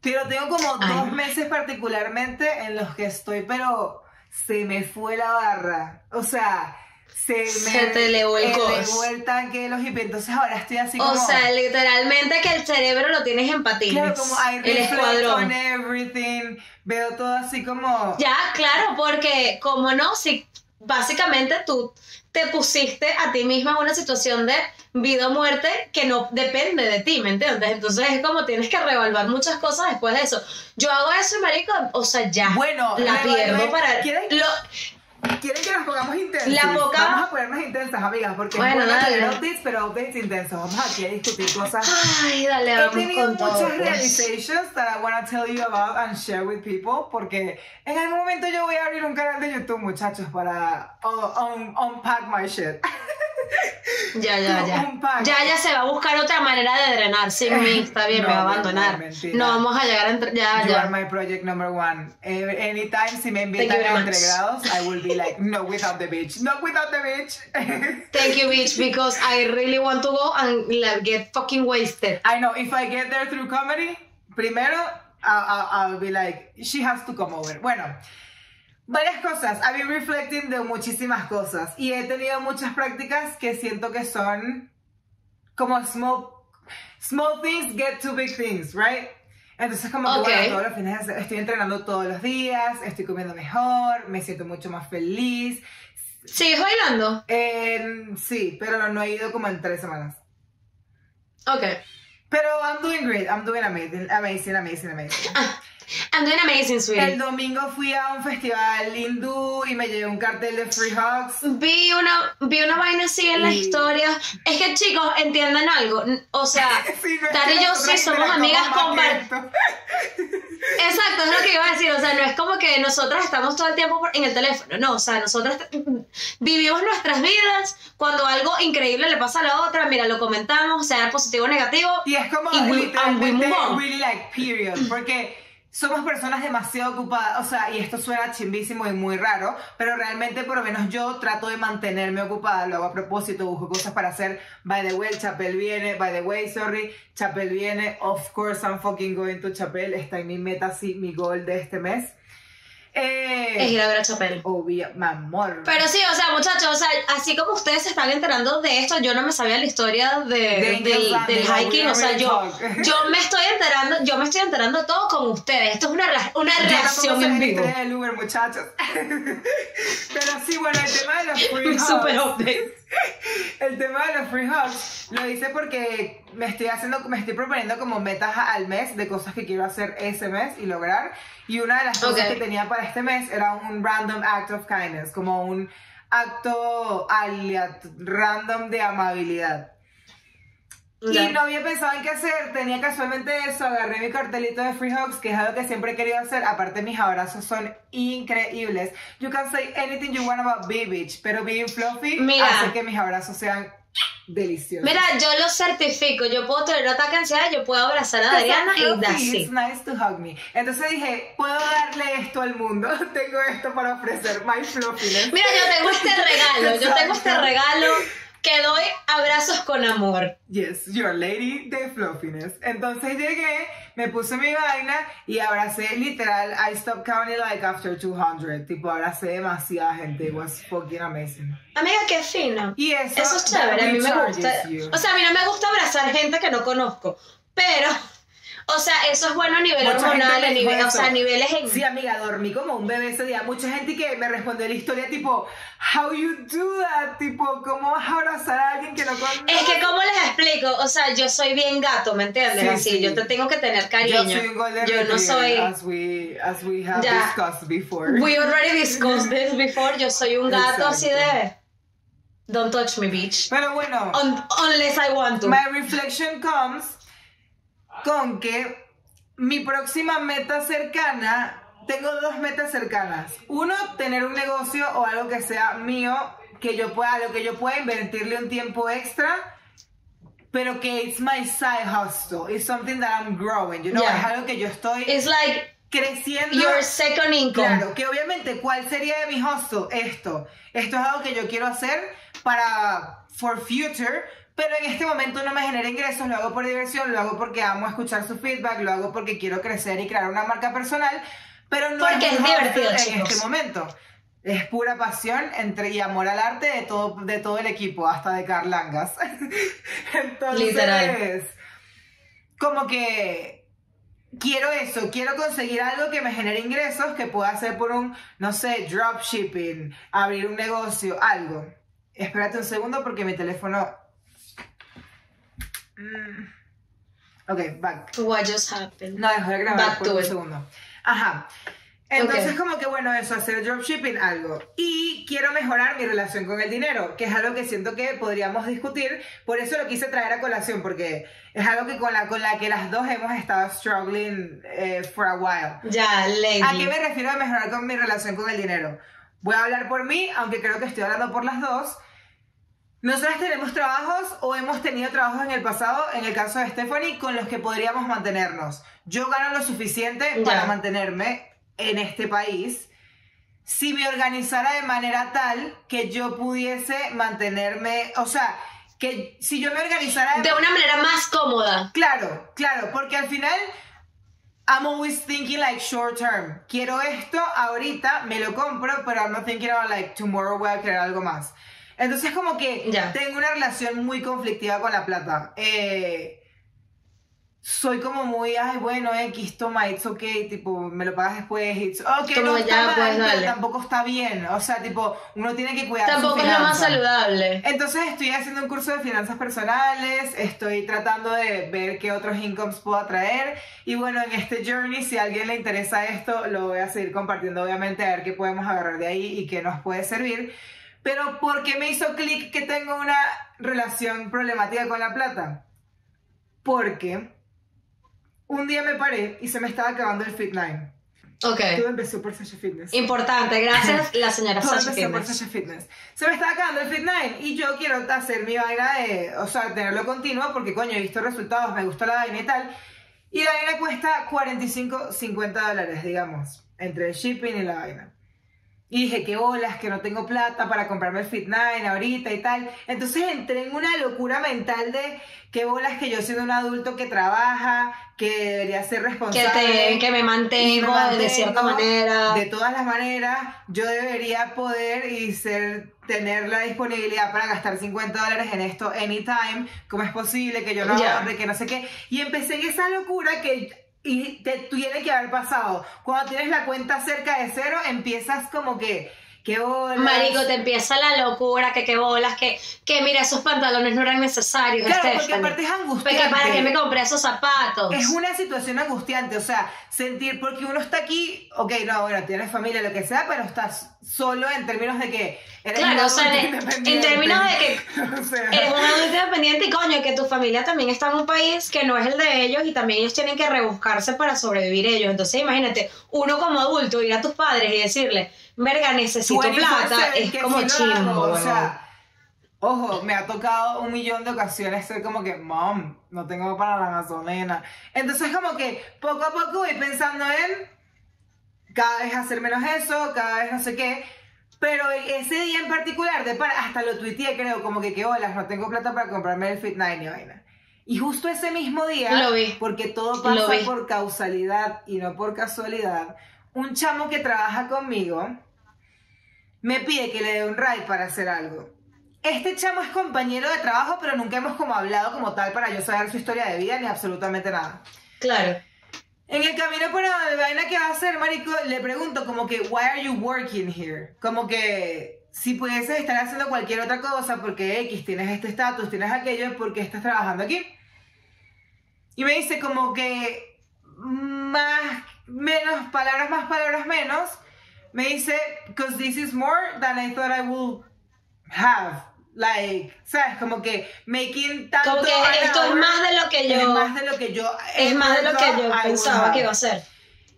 Pero tengo como I dos know. meses particularmente en los que estoy, pero se me fue la barra. O sea, se me Se te elevó el elevó el tanque de los hippies. Entonces ahora estoy así O como... sea, literalmente que el cerebro lo tienes en patines. Claro, como el escuadrón. everything. Veo todo así como... Ya, claro, porque como no, si básicamente tú te pusiste a ti misma en una situación de vida o muerte que no depende de ti, ¿me entiendes? Entonces es como tienes que revaluar muchas cosas después de eso. Yo hago eso marico, o sea, ya Bueno, la pierdo para ¿Quieres- lo, ¿Quieren que nos pongamos intensas? La poca- Vamos a ponernos intensas, amigas, porque Bueno, es dale. tener updates, pero updates intensos. Vamos aquí a discutir cosas. Ay, dale, He vamos tenido con todo. muchas pues. realizations that I want to tell you about and share with people, porque en algún momento yo voy a abrir un canal de YouTube, muchachos, para uh, un- unpack my shit. Ya, ya, ya. Ya, ya se va a buscar otra manera de drenar sin mí. Está bien, No, me va a abandonar. mentira. No vamos a llegar a entre... Ya, You are ya. my project number one. Eh, anytime si me invitan a much. entregrados, I will be like, no without the bitch, no without the bitch. Thank you, bitch, because I really want to go and like, get fucking wasted. I know if I get there through comedy, primero I'll, I'll, I'll be like, she has to come over. Bueno, varias cosas. I've been reflecting de muchísimas cosas y he tenido muchas prácticas que siento que son como small, small things get to big things, right? Entonces como que bueno, todos los fines de estoy entrenando todos los días, estoy comiendo mejor, me siento mucho más feliz. ¿Sigues bailando? Eh, sí, pero no he ido como en tres semanas. Ok. Pero I'm doing great, I'm doing amazing, amazing, amazing, amazing. I'm doing amazing, sweetie. El domingo fui a un festival hindú y me llevé un cartel de Free Hugs. Vi una, vi una vaina así en la Y- historia. Es que chicos, entiendan algo. O sea, Sí, no y yo sí somos amigas esto. Exacto, es lo que iba a decir. O sea, no es como que nosotras estamos todo el tiempo en el teléfono. No, o sea, nosotras vivimos nuestras vidas. Cuando algo increíble le pasa a la otra, mira, lo comentamos, sea positivo o negativo. Y es como Y we- literalmente and we really like period, porque somos personas demasiado ocupadas, o sea, y esto suena chimbísimo y muy raro, pero realmente por lo menos yo trato de mantenerme ocupada, lo hago a propósito, busco cosas para hacer, by the way, el Chapel viene, by the way, sorry, Chapel viene, of course I'm fucking going to Chapel, está en mi meta, sí, mi goal de este mes. Eh, Es ir a ver a Chapel. obvio, mi amor. Pero sí, o sea, muchachos, o sea, así como ustedes se están enterando de esto, yo no me sabía la historia de, Angels del, hiking, o sea, yo, yo me estoy enterando, yo me estoy enterando todo con ustedes. Esto es una, una reacción en vivo. del Uber, muchachos. Pero sí, bueno, el tema de los free. Super update. El tema de los free hugs lo hice porque me estoy haciendo, me estoy proponiendo como metas al mes de cosas que quiero hacer ese mes y lograr. Y una de las cosas que tenía para este mes era un random act of kindness, como un acto aliat random de amabilidad. Y no había pensado en qué hacer, tenía casualmente eso, agarré mi cartelito de Free Hugs, que es algo que siempre he querido hacer, aparte mis abrazos son increíbles. You can say anything you want about Be Bitch, pero being fluffy Mira. hace que mis abrazos sean deliciosos. Mira, yo lo certifico, yo puedo tener ataque ansiedad, yo puedo abrazar a Adriana y that's it's it. nice to hug me. Entonces dije, puedo darle esto al mundo, tengo esto para ofrecer, my fluffiness. Mira, yo tengo este regalo, yo tengo este regalo que doy abrazos con amor. Yes, your lady de fluffiness. Entonces llegué, me puse mi vaina y abracé literal. I stopped counting like after 200. Tipo, abracé demasiada gente. It was fucking amazing. Amiga, qué fino. Y eso, Eso es chévere, a mí me gusta. you. O sea, a mí no me gusta abrazar gente que no conozco, pero O sea, eso es bueno a nivel Mucha hormonal, a nivel, o sea, a niveles en... Sí, amiga, dormí como un bebé ese día. Mucha gente que me respondió la historia tipo, how you do that? Tipo, ¿cómo vas a abrazar a alguien que no conoces? Es que, ¿cómo les explico? O sea, yo soy bien gato, ¿me entiendes? Sí, Así, sí. yo te tengo que tener Yo cariño. soy un golden Yo no soy... As we, as we have Ya. discussed before. We already discussed this before. Yo soy un gato Exacto. así de... Don't touch me, bitch. Pero bueno, Un- unless I want to. my reflection comes con que mi próxima meta cercana, tengo dos metas cercanas. Uno, tener un negocio o algo que sea mío, que yo pueda, a lo que yo pueda invertirle un tiempo extra, pero que it's my side hustle. It's something that I'm growing, you know, Yeah. es algo que yo estoy It's like creciendo. your second income. Claro, que obviamente, ¿cuál sería de mi hustle? Esto. Esto es algo que yo quiero hacer para for future, pero en este momento no me genera ingresos, lo hago por diversión, lo hago porque amo escuchar su feedback, lo hago porque quiero crecer y crear una marca personal, pero no Porque es hustle divertido, en chicos. este momento. Es pura pasión entre, y amor al arte de todo, de todo el equipo, hasta de Carlangas. Entonces, Literal. como que quiero eso, quiero conseguir algo que me genere ingresos, que pueda hacer por un, no sé, dropshipping, abrir un negocio, algo. Espérate un segundo porque mi teléfono... Mm. Ok, back. What just happened? No, dejó de grabar Back por to un it. segundo. Ajá. Entonces, Ok. como que bueno, eso, hacer dropshipping, algo. Y quiero mejorar mi relación con el dinero, que es algo que siento que podríamos discutir. Por eso lo quise traer a colación, porque es algo que con la, con la que las dos hemos estado struggling eh, for a while. Ya, ¿A qué lady. me refiero a mejorar con mi relación con el dinero? Voy a hablar por mí, aunque creo que estoy hablando por las dos. Nosotras tenemos trabajos o hemos tenido trabajos en el pasado, en el caso de Stephanie, con los que podríamos mantenernos. Yo gano lo suficiente para mantenerme en este país. Si me organizara de manera tal que yo pudiese mantenerme, o sea, que si yo me organizara De una manera más cómoda. Claro, claro, porque al final I'm always thinking like short term. Quiero esto ahorita, me lo compro, pero I'm not thinking about like tomorrow voy a querer algo más. Entonces como que Ya. tengo una relación muy conflictiva con la plata. Eh, soy como muy, ay, bueno, X, toma, it's okay, tipo, me lo pagas después, it's ok, Como no está mal, pues, pero tampoco está bien. O sea, tipo, uno tiene que cuidar Tampoco su es lo más saludable. Entonces estoy haciendo un curso de finanzas personales, estoy tratando de ver qué otros incomes puedo atraer y bueno, en este journey, si a alguien le interesa esto, lo voy a seguir compartiendo obviamente a ver qué podemos agarrar de ahí y qué nos puede servir. Pero ¿por qué me hizo clic que tengo una relación problemática con la plata? Porque un día me paré y se me estaba acabando el Fit 9. Ok. Todo empezó por Sasha Fitness. Importante, gracias la señora Todo Sasha empezó por Fitness. Sasha Fitness. Se me está acabando el Fit 9 y yo quiero hacer mi vaina de, o sea, tenerlo continuo porque coño, he visto resultados, me gustó la vaina y tal. Y la vaina cuesta 45, 50 dólares, digamos, entre el shipping y la vaina. Y dije, qué bolas, que no tengo plata para comprarme el Fit 9 ahorita y tal. Entonces entré en una locura mental de qué bolas que yo siendo un adulto que trabaja, que debería ser Que, responsable. te, que me mantengo, de cierta manera. De todas las maneras, yo debería poder y ser, tener la disponibilidad para gastar 50 dólares en esto anytime. ¿Cómo es posible que yo no ahorre, que no sé qué? Y empecé en esa locura que y te tiene que haber pasado. Cuando tienes la cuenta cerca de cero, empiezas como que, qué bolas. Marico, te empieza la locura, que qué bolas, que, que mira, esos pantalones no eran necesarios, Claro, porque Stephanie. aparte es Porque angustiante. para qué me compré esos zapatos. Es una situación angustiante, o sea, sentir, porque uno está aquí, ok, no, bueno, tienes familia, lo que sea, pero estás solo en términos de que eres Claro, un o sea, adulto en- términos de que O sea, Eres un adulto independiente y coño, que tu familia también está en un país que no es el de ellos y también ellos tienen que rebuscarse para sobrevivir ellos. Entonces imagínate, uno como adulto ir a tus padres y decirle, verga, necesito 24/7, plata, es que como chimbo. O sea, ojo, me ha tocado un millón de ocasiones ser como que, mom, no tengo para la gasolina. Entonces, como que poco a poco voy pensando en cada vez hacer menos eso, cada vez no sé qué. Pero ese día en particular, de para, hasta lo tuiteé, creo, como que, que holas, no tengo plata para comprarme el Fit 9 y vaina. Y justo ese mismo día, porque todo pasa por causalidad y no por casualidad, un chamo que trabaja conmigo me pide que le dé un ride para hacer algo. Este chamo es compañero de trabajo, pero nunca hemos como hablado como tal para yo saber su historia de vida ni absolutamente nada. Claro. En el camino por donde vaina que va a hacer, marico, le pregunto como que, why are you working here? Como que si pudieses estar haciendo cualquier otra cosa porque X tienes este estatus, tienes aquello, ¿por qué estás trabajando aquí? Y me dice como que más, menos, palabras más, palabras menos. Me dice, because this is more than I thought I would have. Like, ¿sabes? Como que making tanto Como que esto es más de lo que es yo. más de lo que yo Es más de lo que yo pensaba que iba a ser.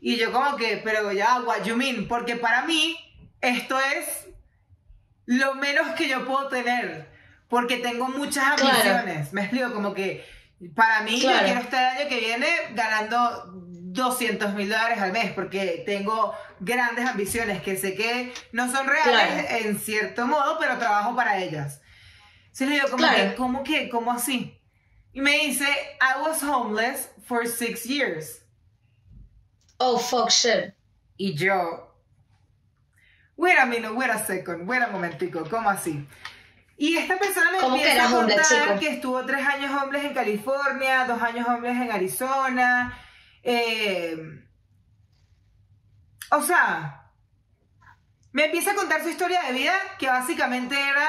Y yo como que, pero ya, what you mean? Porque para mí esto es lo menos que yo puedo tener. Porque tengo muchas Claro. ambiciones. Me explico, como que para mí Claro. yo quiero estar el año que viene ganando 200 mil dólares al mes. Porque tengo grandes ambiciones que sé que no son reales Claro. en cierto modo, pero trabajo para ellas. Entonces le digo, como Claro. que, ¿cómo que? ¿Cómo así? Y me dice, I was homeless for six years. Oh, fuck shit. Y yo, wait a minute, wait a second, wait a momentico, ¿cómo así? Y esta persona me ¿Cómo que empieza a homeless, contar que estuvo tres años homeless en California, dos años homeless en Arizona. Eh, o sea, me empieza a contar su historia de vida, que básicamente era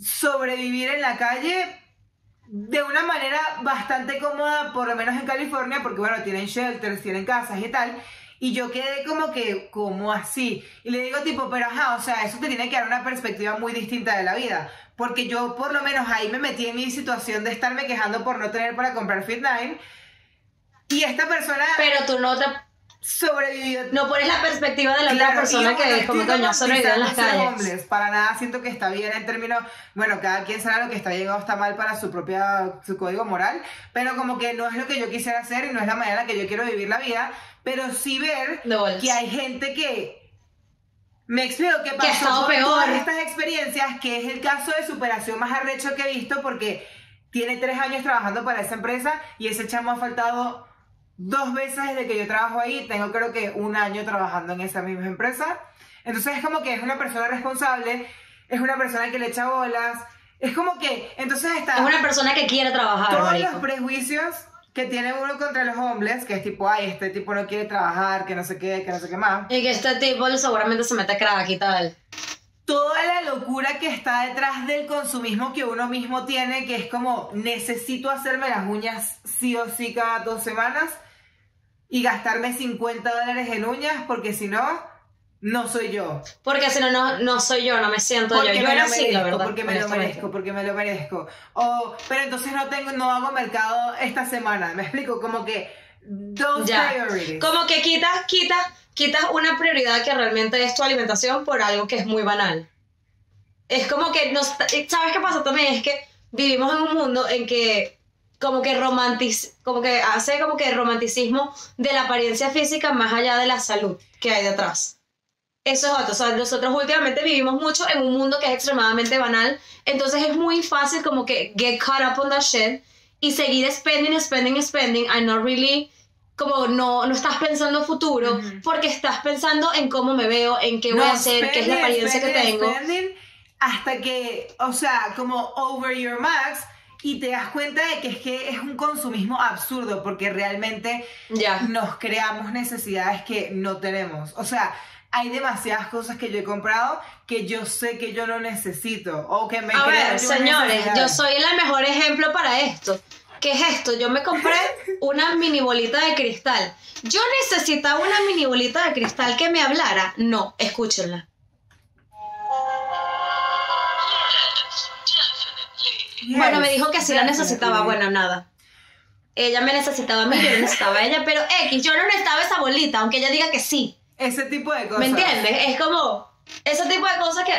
sobrevivir en la calle de una manera bastante cómoda, por lo menos en California, porque bueno, tienen shelters, tienen casas y tal. Y yo quedé como que, como así? Y le digo tipo, pero ajá, o sea, eso te tiene que dar una perspectiva muy distinta de la vida. Porque yo por lo menos ahí me metí en mi situación de estarme quejando por no tener para comprar Fit9. Y esta persona Pero tú no te. sobrevivió No pones la perspectiva de la Claro, otra persona que es como coño sobrevivió en las calles. homeless. Para nada siento que está bien en términos, bueno, cada quien sabe lo que está bien o está mal para su propia, su código moral, pero como que no es lo que yo quisiera hacer y no es la manera en la que yo quiero vivir la vida, pero sí ver que hay gente que me explico que pasó estado por peor. todas estas experiencias, que es el caso de superación más arrecho que he visto porque tiene tres años trabajando para esa empresa y ese chamo ha faltado dos veces desde que yo trabajo ahí. Tengo creo que un año trabajando en esa misma empresa. Entonces es como que es una persona responsable, es una persona que le echa bolas, es como que entonces está Es una persona que quiere trabajar, todos marico. los prejuicios que tiene uno contra los hombres, que es tipo, ay, este tipo no quiere trabajar, que no sé qué, que no sé qué más. Y que este tipo seguramente se mete crack y tal. toda la locura que está detrás del consumismo que uno mismo tiene, que es como necesito hacerme las uñas sí o sí cada dos semanas y gastarme 50 dólares en uñas porque si no, no soy yo. Porque si no, no, no soy yo, no me siento Porque yo. Yo era lo así, la verdad. porque me lo merezco, porque me lo merezco. O, pero entonces no tengo, no hago mercado esta semana. Me explico, como que Ya. priorities. Como que quitas, quitas, quitas una prioridad que realmente es tu alimentación por algo que es muy banal. Es como que nos, ¿sabes qué pasa también? Es que vivimos en un mundo en que como que romantic, como que hace como que romanticismo de la apariencia física más allá de la salud que hay detrás. Eso es otro. O sea, nosotros últimamente vivimos mucho en un mundo que es extremadamente banal. Entonces es muy fácil como que get caught up on that shit y seguir spending, spending, spending and not really como no, no estás pensando en futuro Ujú. porque estás pensando en cómo me veo, en qué voy No, a hacer, qué es la spending, apariencia que spending, tengo. spending, hasta que, o sea, como over your max y te das cuenta de que es que es un consumismo absurdo porque realmente Ya. nos creamos necesidades que no tenemos. O sea, hay demasiadas cosas que yo he comprado que yo sé que yo no necesito o que me A ver, señores, yo soy el mejor ejemplo para esto. ¿Qué es esto? Yo me compré una mini bolita de cristal. ¿Yo necesitaba una mini bolita de cristal que me hablara? No, escúchenla. Yes, bueno, me dijo que sí la necesitaba. Bueno, nada. Ella me necesitaba a mí, yo no necesitaba a ella, pero X, yo no necesitaba esa bolita, aunque ella diga que sí. Ese tipo de cosas. ¿Me entiendes? Es como ese tipo de cosas que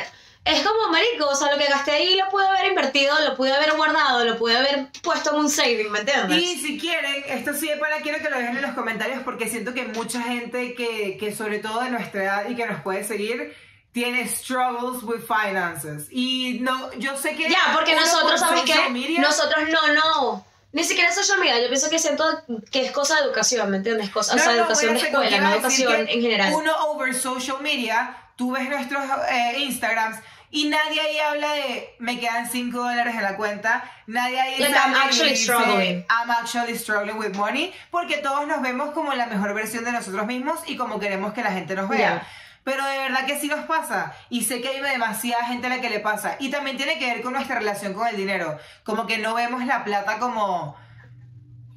es como marico, o sea, lo que gasté ahí lo pude haber invertido, lo pude haber guardado, lo pude haber puesto en un saving, ¿me entiendes? Y si quieren, esto sí de pana quiero que lo dejen en los comentarios porque siento que mucha gente que, que sobre todo de nuestra edad y que nos puede seguir tiene struggles with finances. Y no, yo sé que Ya, porque nosotros, ¿sabes qué? media- Nosotros no, no. Ni siquiera social media, yo pienso que siento que es cosa de educación, ¿me entiendes? Cosa, o No, sea, no, educación de escuela, no educación en general. Uno over social media, tú ves nuestros eh, Instagrams y nadie ahí habla de me quedan 5 dólares en la cuenta, nadie ahí Like, I'm actually dice, struggling. I'm actually struggling with money, porque todos nos vemos como la mejor versión de nosotros mismos y como queremos que la gente nos vea. Yeah. Pero de verdad que sí nos pasa. Y sé que hay demasiada gente a la que le pasa. Y también tiene que ver con nuestra relación con el dinero. Como que no vemos la plata como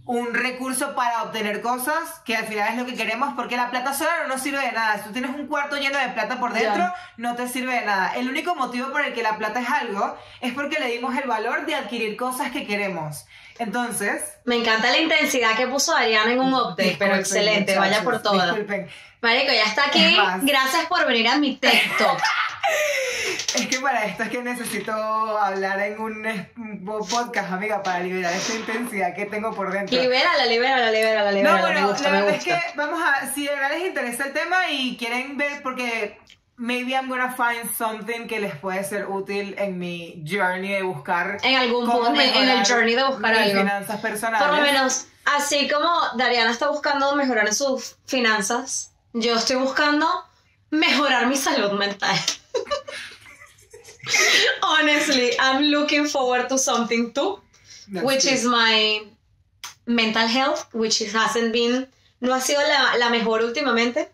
un recurso para obtener cosas que al final es lo que queremos porque la plata sola no nos sirve de nada. Si tú tienes un cuarto lleno de plata por dentro, no te sirve de nada. El único motivo por el que la plata es algo es porque le dimos el valor de adquirir cosas que queremos. Entonces... Me encanta la intensidad que puso Ariana en un update, pero excelente, vaya por todo. Disculpen. Marico, ya está Es aquí. más. Gracias por venir a mi TikTok. Es que para esto es que necesito hablar en un, es- podcast, amiga, para liberar esta intensidad que tengo por dentro. libérala, libérala, libérala, libérala. No, bueno, me gusta, la me verdad gusta. es que vamos a, si de verdad les interesa el tema y quieren ver, porque maybe I'm gonna find something que les puede ser útil en mi journey de buscar En algún punto, en- el journey de buscar mis algo. finanzas personales. Por lo menos, así como Dariana está buscando mejorar sus finanzas, yo estoy buscando mejorar mi salud mental. Honestly, I'm looking forward to something too, That's which is my mental health, which hasn't been, no ha sido la, la mejor últimamente.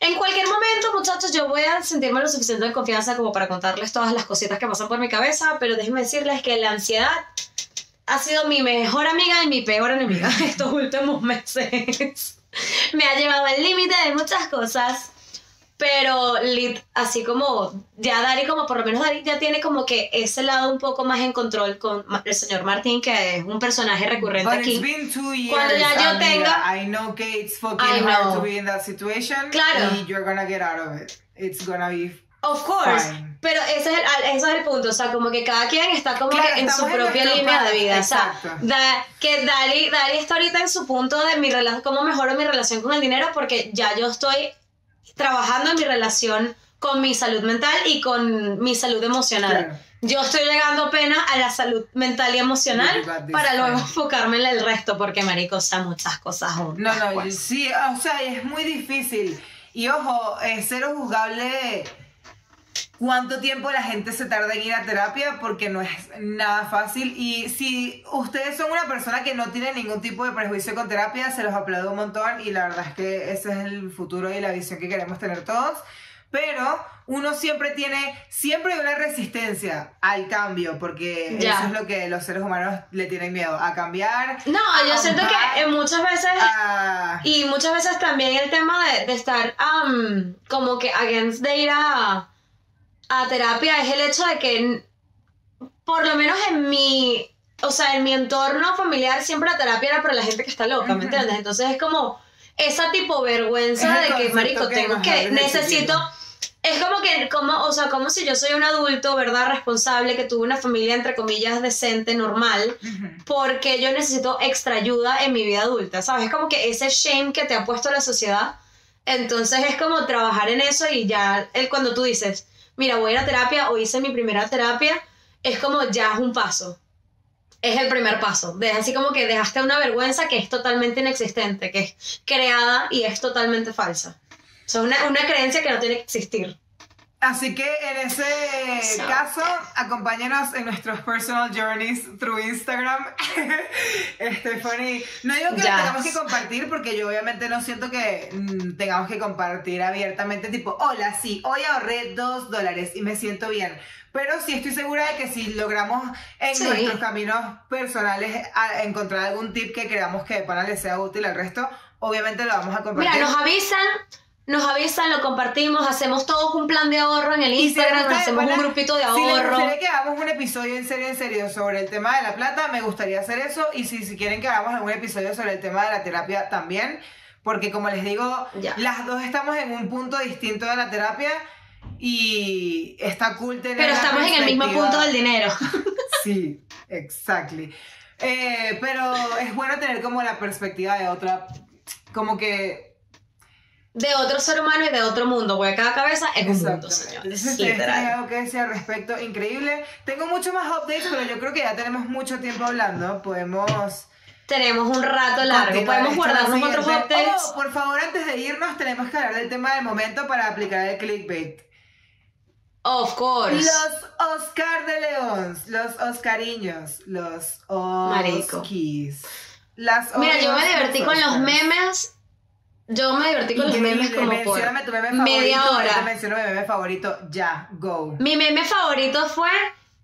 En cualquier momento, muchachos, yo voy a sentirme lo suficiente de confianza como para contarles todas las cositas que pasan por mi cabeza, pero déjenme decirles que la ansiedad ha sido mi mejor amiga y mi peor enemiga estos últimos meses. Me ha llevado al límite de muchas cosas, pero lit- así como ya Dari, como por lo menos Dari ya tiene como que ese lado un poco más en control con el señor Martín, que es un personaje recurrente But aquí. it's been two years, Cuando ya yo tenga- I know que it's fucking hard to be in that situation. Claro. Y you're gonna get out of it. It's gonna be... Of course, Fine. pero ese es, el, ese es el punto, o sea, como que cada quien está como Claro, que en su en propia nuestro línea de vida, o sea, exacto. da- que Dari, Dari está ahorita en su punto de mi relación, cómo mejoro mi relación con el dinero, porque ya yo estoy trabajando en mi relación con mi salud mental y con mi salud emocional. Claro. Yo estoy llegando apenas a la salud mental y emocional para luego enfocarme en el resto, porque marico, o sea, muchas cosas juntas. No, no, pues. sí, o sea, es muy difícil. Y ojo, es cero juzgable cuánto tiempo la gente se tarda en ir a terapia porque no es nada fácil. Y si ustedes son una persona que no tiene ningún tipo de prejuicio con terapia, se los aplaudo un montón y la verdad es que ese es el futuro y la visión que queremos tener todos. Pero uno siempre tiene, siempre hay una resistencia al cambio, porque Ya. eso es lo que los seres humanos le tienen miedo, a cambiar. No, a yo siento que eh, muchas veces... a- Y muchas veces también el tema de, de estar um, como que against de ir a, a terapia es el hecho de que, por lo menos en mi, o sea, en mi entorno familiar siempre la terapia era para la gente que está loca, ¿me Ujú. entiendes? Entonces es como esa tipo vergüenza Es de que, marico, que tengo que, necesito... Es como que, como, o sea, como si yo soy un adulto, ¿verdad? Responsable, que tuve una familia, entre comillas, decente, normal, Ujú. porque yo necesito extra ayuda en mi vida adulta, ¿sabes? Es como que ese shame que te ha puesto la sociedad. Entonces es como trabajar en eso y ya el, cuando tú dices, mira, voy a ir terapia o hice mi primera terapia, es como ya es un paso. Es el primer paso. Es así como que dejaste una vergüenza que es totalmente inexistente, que es creada y es totalmente falsa. O una, una creencia que no tiene que existir. Así que en ese So. caso, acompáñanos en nuestros personal journeys through Instagram. Stephanie, no digo que lo Yes. tengamos que compartir porque yo obviamente no siento que mm, tengamos que compartir abiertamente tipo, hola, sí, hoy ahorré dos dólares y me siento bien. Pero sí estoy segura de que si logramos en Sí. nuestros caminos personales a- encontrar algún tip que creamos que de pana les sea útil al resto, obviamente lo vamos a compartir. Mira, nos avisan, nos avisan, lo compartimos, hacemos todos un plan de ahorro en el si Instagram, gusta, hacemos un grupito de Si les ahorro. que hagamos un episodio en serio, en serio sobre el tema de la plata, me gustaría hacer eso. Y si, si quieren que hagamos algún episodio sobre el tema de la terapia también, porque como les digo, Ya. las dos estamos en un punto distinto de la terapia y está cool tener. Pero estamos en el mismo punto del dinero. Sí, exactly. Eh, pero es bueno tener como la perspectiva de otra, como que De otro ser humano y de otro mundo, porque cada cabeza es un mundo, señores. Entonces, Literal. algo que decir al respecto increíble. Tengo mucho más updates, pero yo creo que ya tenemos mucho tiempo hablando. Podemos. Tenemos un rato largo, continuar podemos guardarnos otros updates. Oh, por favor, antes de irnos, tenemos que hablar del tema del momento para aplicar el clickbait. Of course. Los Oscar de León, los Oscariños, los. Las Mira, yo me divertí con los memes. Yo me divertí con los memes como por mencióname tu meme favorito. media hora. menciono mi meme favorito, ya, go. Mi meme favorito fue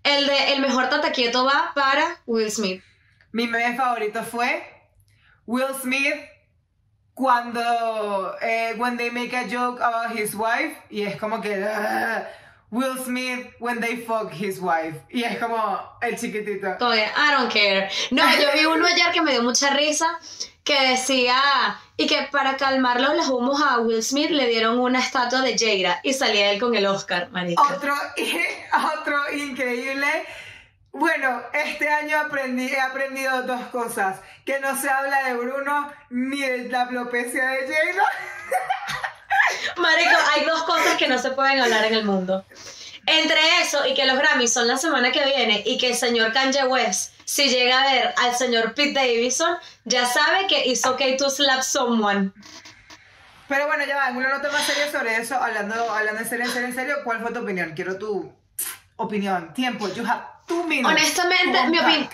el de el mejor tataquieto va para Will Smith. Mi meme favorito fue Will Smith cuando eh, when they make a joke about his wife y es como que ah, Will Smith when they fuck his wife y es como el chiquitito. Todavía, I don't care. No, yo vi uno ayer que me dio mucha risa que decía y que para calmar los humos a Will Smith le dieron una estatua de Jada y salía él con el Oscar, marica. Otro, otro increíble. Bueno, este año aprendí, he aprendido dos cosas. Que no se habla de Bruno ni de la alopecia de Jada. Marico, hay dos cosas que no se pueden hablar en el mundo. Entre eso y que los Grammys son la semana que viene y que el señor Kanye West, si llega a ver al señor Pete Davidson, ya sabe que it's okay to slap someone. Pero bueno, ya va, en una nota más seria sobre eso, hablando, hablando en serio, en serio, en serio, ¿cuál fue tu opinión? Quiero tu opinión, tiempo, you have two minutes. Honestamente, mi opinión...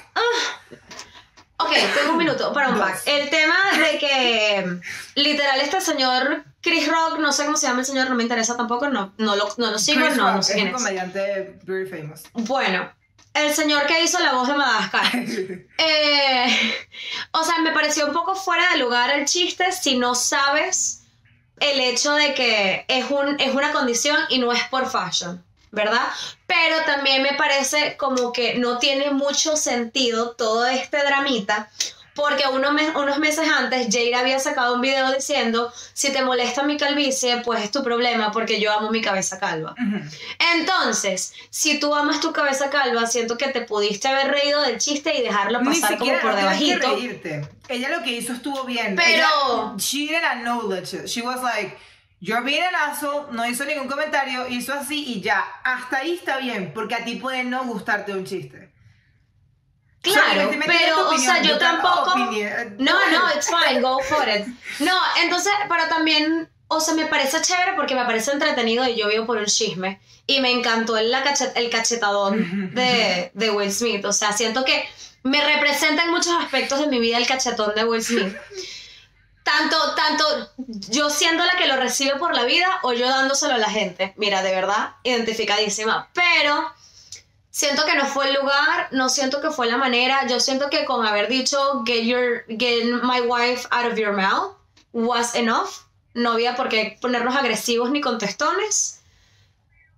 Ok, tengo un minuto para un pack. El tema de que literal este señor Chris Rock, no sé cómo se llama el señor, no me interesa tampoco, no, no, lo, no lo sigo, Chris no, Rock no sé es quién un es. comediante very famous. Bueno, el señor que hizo la voz de Madagascar. Eh, o sea, me pareció un poco fuera de lugar el chiste si no sabes el hecho de que es, un, es una condición y no es por fashion, ¿verdad? Pero también me parece como que no tiene mucho sentido todo este dramita. Porque uno me- unos meses antes, Jada había sacado un video diciendo, si te molesta mi calvicie, pues es tu problema, porque yo amo mi cabeza calva. Entonces, si tú amas tu cabeza calva, siento que te pudiste haber reído del chiste y dejarlo Ni pasar como por no que debajito. reírte. Ella lo que hizo estuvo bien. Pero- Ella, she didn't acknowledge it. She was like, you're being an asshole, no hizo ningún comentario, hizo así y ya. Hasta ahí está bien, porque a ti puede no gustarte un chiste. Claro, pero, o sea, yo tampoco. opinion- No, no, it's fine, go for it. No, entonces, pero también, o sea, me parece chévere porque me parece entretenido y yo vivo por un chisme. Y me encantó el, la cachet- el cachetadón de, de Will Smith. O sea, siento que me representa en muchos aspectos de mi vida el cachetón de Will Smith. Tanto, tanto yo siendo la que lo recibe por la vida o yo dándoselo a la gente. Mira, de verdad, identificadísima. Pero siento que no fue el lugar, no siento que fue la manera. Yo siento que con haber dicho get, your, get my wife out of your mouth was enough. No había por qué ponernos agresivos ni contestones.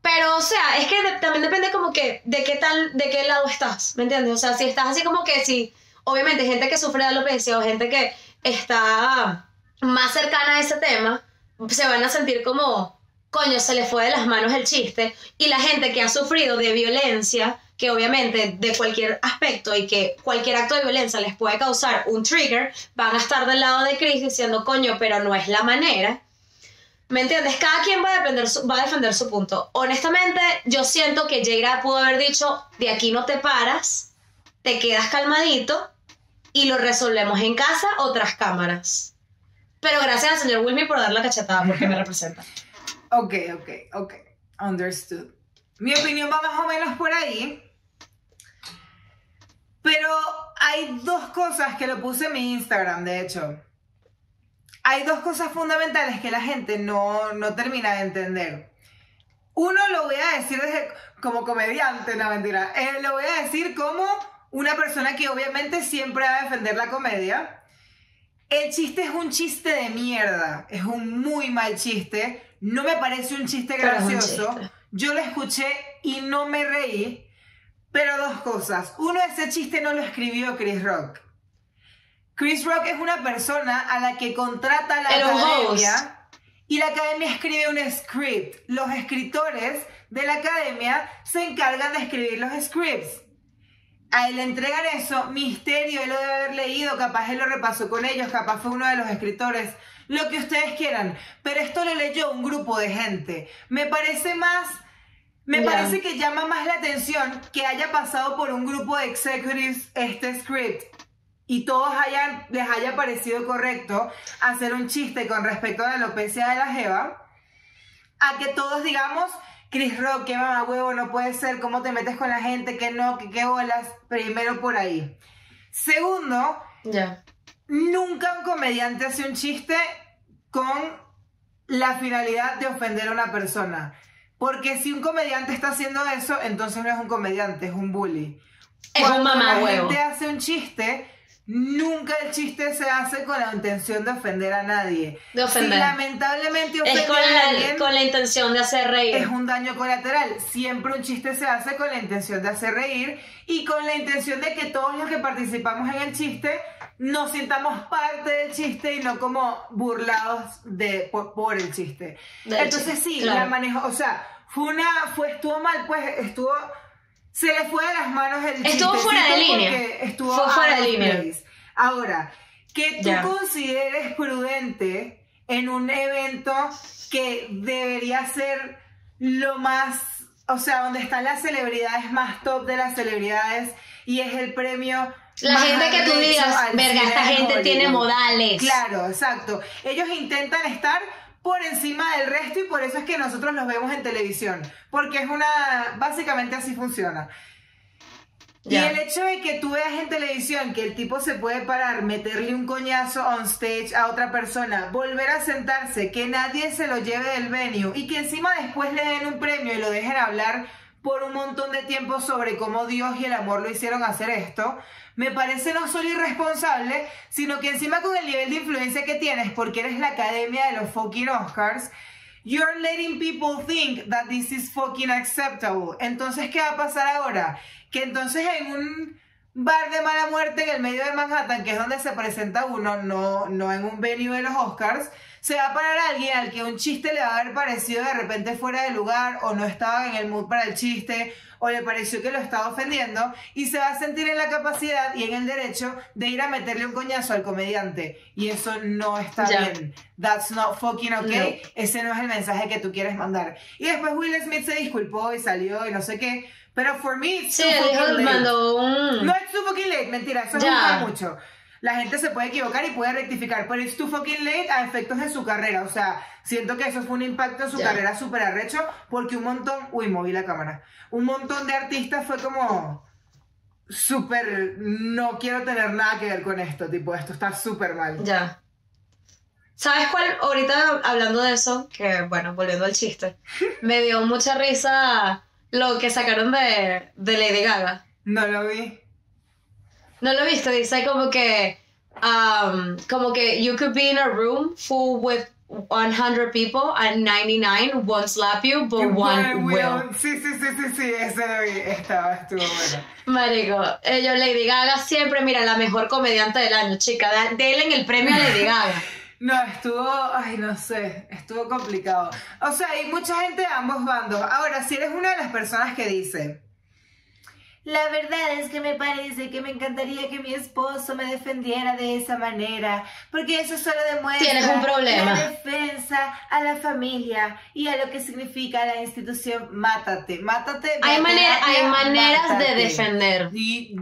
Pero, o sea, es que también depende como que de qué tal, de qué lado estás, ¿me entiendes? O sea, si estás así como que si, obviamente, gente que sufre de alopecia o gente que está más cercana a ese tema, se van a sentir como, coño, se le fue de las manos el chiste. Y la gente que ha sufrido de violencia, que obviamente de cualquier aspecto y que cualquier acto de violencia les puede causar un trigger, van a estar del lado de Chris diciendo, coño, pero no es la manera. ¿Me entiendes? Cada quien va a, defender su, va a defender su punto. Honestamente, yo siento que Jada pudo haber dicho, de aquí no te paras, te quedas calmadito y lo resolvemos en casa o tras cámaras. Pero gracias al señor Wilmy por dar la cachetada porque me representa. Ok, ok, ok. Understood. Mi opinión va más o menos por ahí. Pero hay dos cosas que lo puse en mi Instagram, de hecho. Hay dos cosas fundamentales que la gente no, no termina de entender. Uno lo voy a decir desde, como comediante, no mentira. Eh, lo voy a decir como una persona que obviamente siempre va a defender la comedia. El chiste es un chiste de mierda. Es un muy mal chiste. No me parece un chiste un gracioso. chiste. Yo lo escuché y no me reí. Pero dos cosas. Uno, ese chiste no lo escribió Chris Rock. Chris Rock es una persona a la que contrata la academia y la academia escribe un script. Los escritores de la academia se encargan de escribir los scripts. A él le entregan eso, misterio, él lo debe haber leído, capaz él lo repasó con ellos, capaz fue uno de los escritores, lo que ustedes quieran. Pero esto lo leyó un grupo de gente. Me parece más, me parece que llama más la atención que haya pasado por un grupo de executives este script y todos hayan, les haya parecido correcto hacer un chiste con respecto a la alopecia de la Jeva, a que todos digamos Chris Rock, qué mamá huevo, no puede ser, cómo te metes con la gente, que no, que qué bolas. Primero por ahí. Segundo, nunca un comediante hace un chiste con la finalidad de ofender a una persona. Porque si un comediante está haciendo eso, entonces no es un comediante, es un bully. Es un Cuando la gente hace un chiste, nunca el chiste se hace con la intención de ofender a nadie. De ofender. Si lamentablemente ofende Es con a la, alguien, con la intención de hacer reír. es un daño colateral. Siempre un chiste se hace con la intención de hacer reír y con la intención de que todos los que participamos en el chiste nos sintamos parte del chiste y no como burlados de, por, por el chiste. Entonces sí, claro. la manejó, o sea, fue una, fue, estuvo mal, pues estuvo, se le fue de las manos el. Estuvo fuera de línea. Estuvo Fue fuera de línea. place. Ahora, que tú consideres prudente en un evento que debería ser lo más, o sea, donde están las celebridades más top de las celebridades y es el premio. La más gente que tú digas, verga, esta gente tiene Hollywood". modales. Claro, exacto. Ellos intentan estar por encima del resto y por eso es que nosotros los vemos en televisión, porque es una, básicamente así funciona. Y el hecho de que tú veas en televisión que el tipo se puede parar, meterle un coñazo on stage a otra persona, volver a sentarse, que nadie se lo lleve del venue y que encima después le den un premio y lo dejen hablar por un montón de tiempo sobre cómo Dios y el amor lo hicieron hacer esto, me parece no solo irresponsable, sino que encima con el nivel de influencia que tienes, porque eres la academia de los fucking Oscars, You're letting people think that this is fucking acceptable. Entonces, ¿qué va a pasar ahora? Que entonces en un bar de mala muerte en el medio de Manhattan, que es donde se presenta uno, no, no en un venue de los Oscars, se va a parar alguien al que un chiste le va a haber parecido de repente fuera de lugar, o no estaba en el mood para el chiste, o le pareció que lo estaba ofendiendo, y se va a sentir en la capacidad y en el derecho de ir a meterle un coñazo al comediante. Y eso no está bien. That's not fucking okay. No. Ese no es el mensaje que tú quieres mandar. Y después Will Smith se disculpó y salió y no sé qué. Pero for me, it's Sí, too fucking late. mandó un... No es too fucking late, mentira, eso es Ya. juzgar mucho. La gente se puede equivocar y puede rectificar, pero it's too fucking late a efectos de su carrera. O sea, siento que eso fue un impacto en su carrera súper arrecho porque un montón, uy, moví la cámara. Un montón de artistas fue como súper, no quiero tener nada que ver con esto, tipo, esto está súper mal. Ya. ¿Sabes cuál? Ahorita hablando de eso, que bueno, volviendo al chiste, me dio mucha risa lo que sacaron de, de Lady Gaga. No lo vi. ¿No lo viste? Dice como que, um, como que you could be in a room full with 100 people and 99 won't slap you, but one will. Sí, sí, sí, sí, sí, ese lo vi, estaba, estuvo bueno. Marico, ellos Lady Gaga siempre, mira, la mejor comediante del año, chica, denle en el premio a Lady Gaga. No, estuvo, ay, no sé, estuvo complicado. O sea, hay mucha gente de ambos bandos. Ahora, si eres una de las personas que dice, la verdad es que me parece que me encantaría que mi esposo me defendiera de esa manera, porque eso solo demuestra Tienes un problema. la defensa a la familia y a lo que significa la institución. Mátate, mátate. Hay, manera- hay maneras de mátate. defender. Y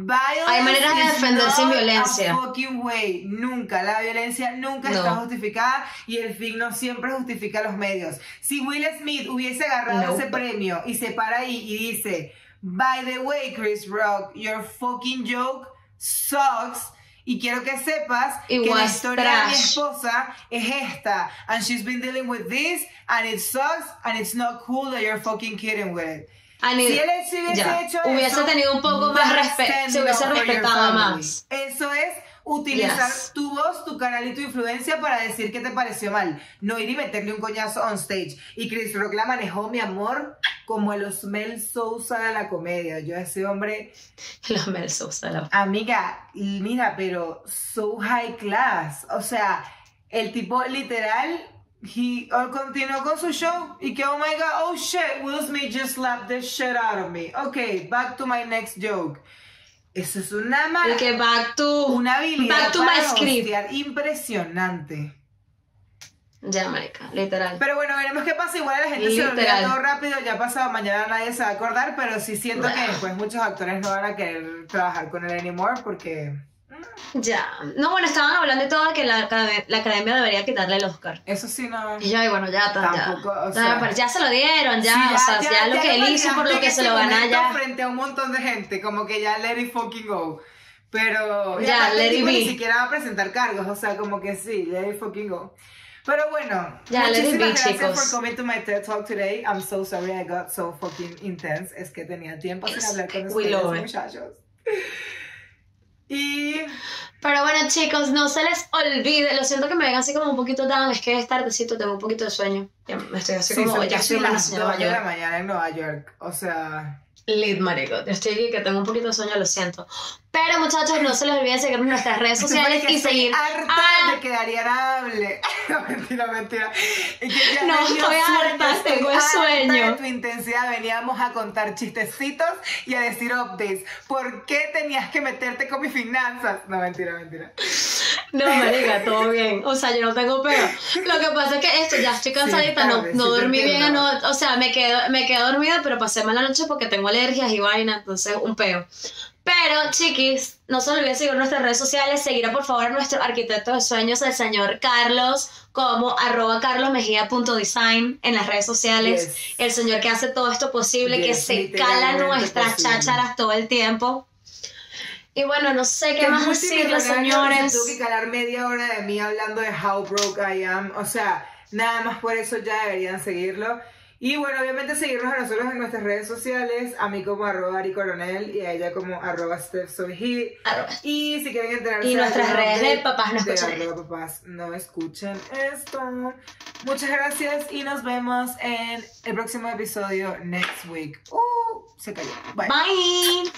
Hay maneras de defender sin violencia. fucking way. Nunca. La violencia nunca No. está justificada y el fin no siempre justifica los medios. Si Will Smith hubiese agarrado No. ese premio y se para ahí y dice, by the way, Chris Rock, your fucking joke sucks. Y quiero que sepas It que la historia de mi trash. esposa es esta. And she's been dealing with this and it sucks and it's not cool that you're fucking kidding with it. Ani- Si él se hubiese hecho hubiese eso, tenido un poco más respeto, se hubiese respetado más. Eso es utilizar Yes. tu voz, tu canal y tu influencia para decir que te pareció mal. No ir y meterle un coñazo on stage. Y Chris Rock la manejó, mi amor, como el Osmel Sousa de la comedia. Yo ese hombre, Los Mel Sousa, la- amiga, mira, pero so high class. O sea, el tipo literal... He oh, continuó con su show y que oh my god, oh shit, Will Smith just slapped the shit out of me. Okay, back to my next joke. Eso es una Y que back to... una habilidad back to para my script. impresionante. Ya, marica, literal. Pero bueno, veremos qué pasa. Igual a la gente se le olvida Literal. todo rápido. Ya ha pasado, mañana nadie se va a acordar. Pero sí siento que después muchos actores no van a querer trabajar con él anymore porque. Ya. No, bueno, estaban hablando de todo que la, academia- la academia debería quitarle el Oscar. Eso sí no. Y yo, ay, bueno, ya, ta- ya. Tampoco, o Ya, sea- pero ya se lo dieron, ya, Sí, o sea, ya, lo que él hizo por lo que se lo gana ya. frente a un montón de gente, como que ya let it fucking go. Pero Ya, let it be. ni siquiera va a presentar cargos, o sea, como que sí, let it fucking go. Pero bueno, Ya, let it muchísimas be, gracias chicos. por coming to my TED Talk today. I'm so sorry I got so fucking intense. Es que tenía tiempo sin hablar con ustedes, muchachos. Y Pero bueno, chicos, no se les olvide. Lo siento que me ven así como un poquito down. Es que es tardecito, tengo un poquito de sueño. Ya me estoy así sí, como, ya como la las señora 2 de la mayor. mañana en Nueva York. O sea, Lit, marico. Estoy aquí que tengo un poquito de sueño, lo siento. Pero muchachos, no se les olvide seguirnos en nuestras redes sociales y seguir. harta Ah, de que Ariana hable. No, mentira, mentira. Y que ya No, estoy harta, tengo el sueño. de tu intensidad. Veníamos a contar chistecitos y a decir updates. ¿Por qué tenías que meterte con mis finanzas? No, mentira, mentira. No, marica, todo bien. O sea, yo no tengo peo. Lo que pasa es que esto, ya estoy cansadita, Sí, no, tarde, no sí, dormí bien, no, o sea, me quedo, me quedo dormida, pero pasé mala noche porque tengo alergias y vaina, entonces un peo. Pero, chiquis, no se olviden seguir nuestras redes sociales, seguir por favor a nuestro arquitecto de sueños, el señor Carlos, como arroba carlosmejía.design en las redes sociales. Yes. El señor que hace todo esto posible, que se cala nuestras posible. chácharas todo el tiempo. Y bueno, no sé qué más decirles, señores. Se tuvo que calar media hora de mí hablando de how broke I am. O sea, nada más por eso ya deberían seguirlo. Y bueno, obviamente seguirnos a nosotros en nuestras redes sociales, a mí como arroba Ari Coronel y a ella como arroba Steph Soy. Y si quieren enterarse Y nuestras redes de papás no de escuchen arroba papás no escuchen esto. Muchas gracias y nos vemos en el próximo episodio next week. Uh, se cayó. Bye. Bye.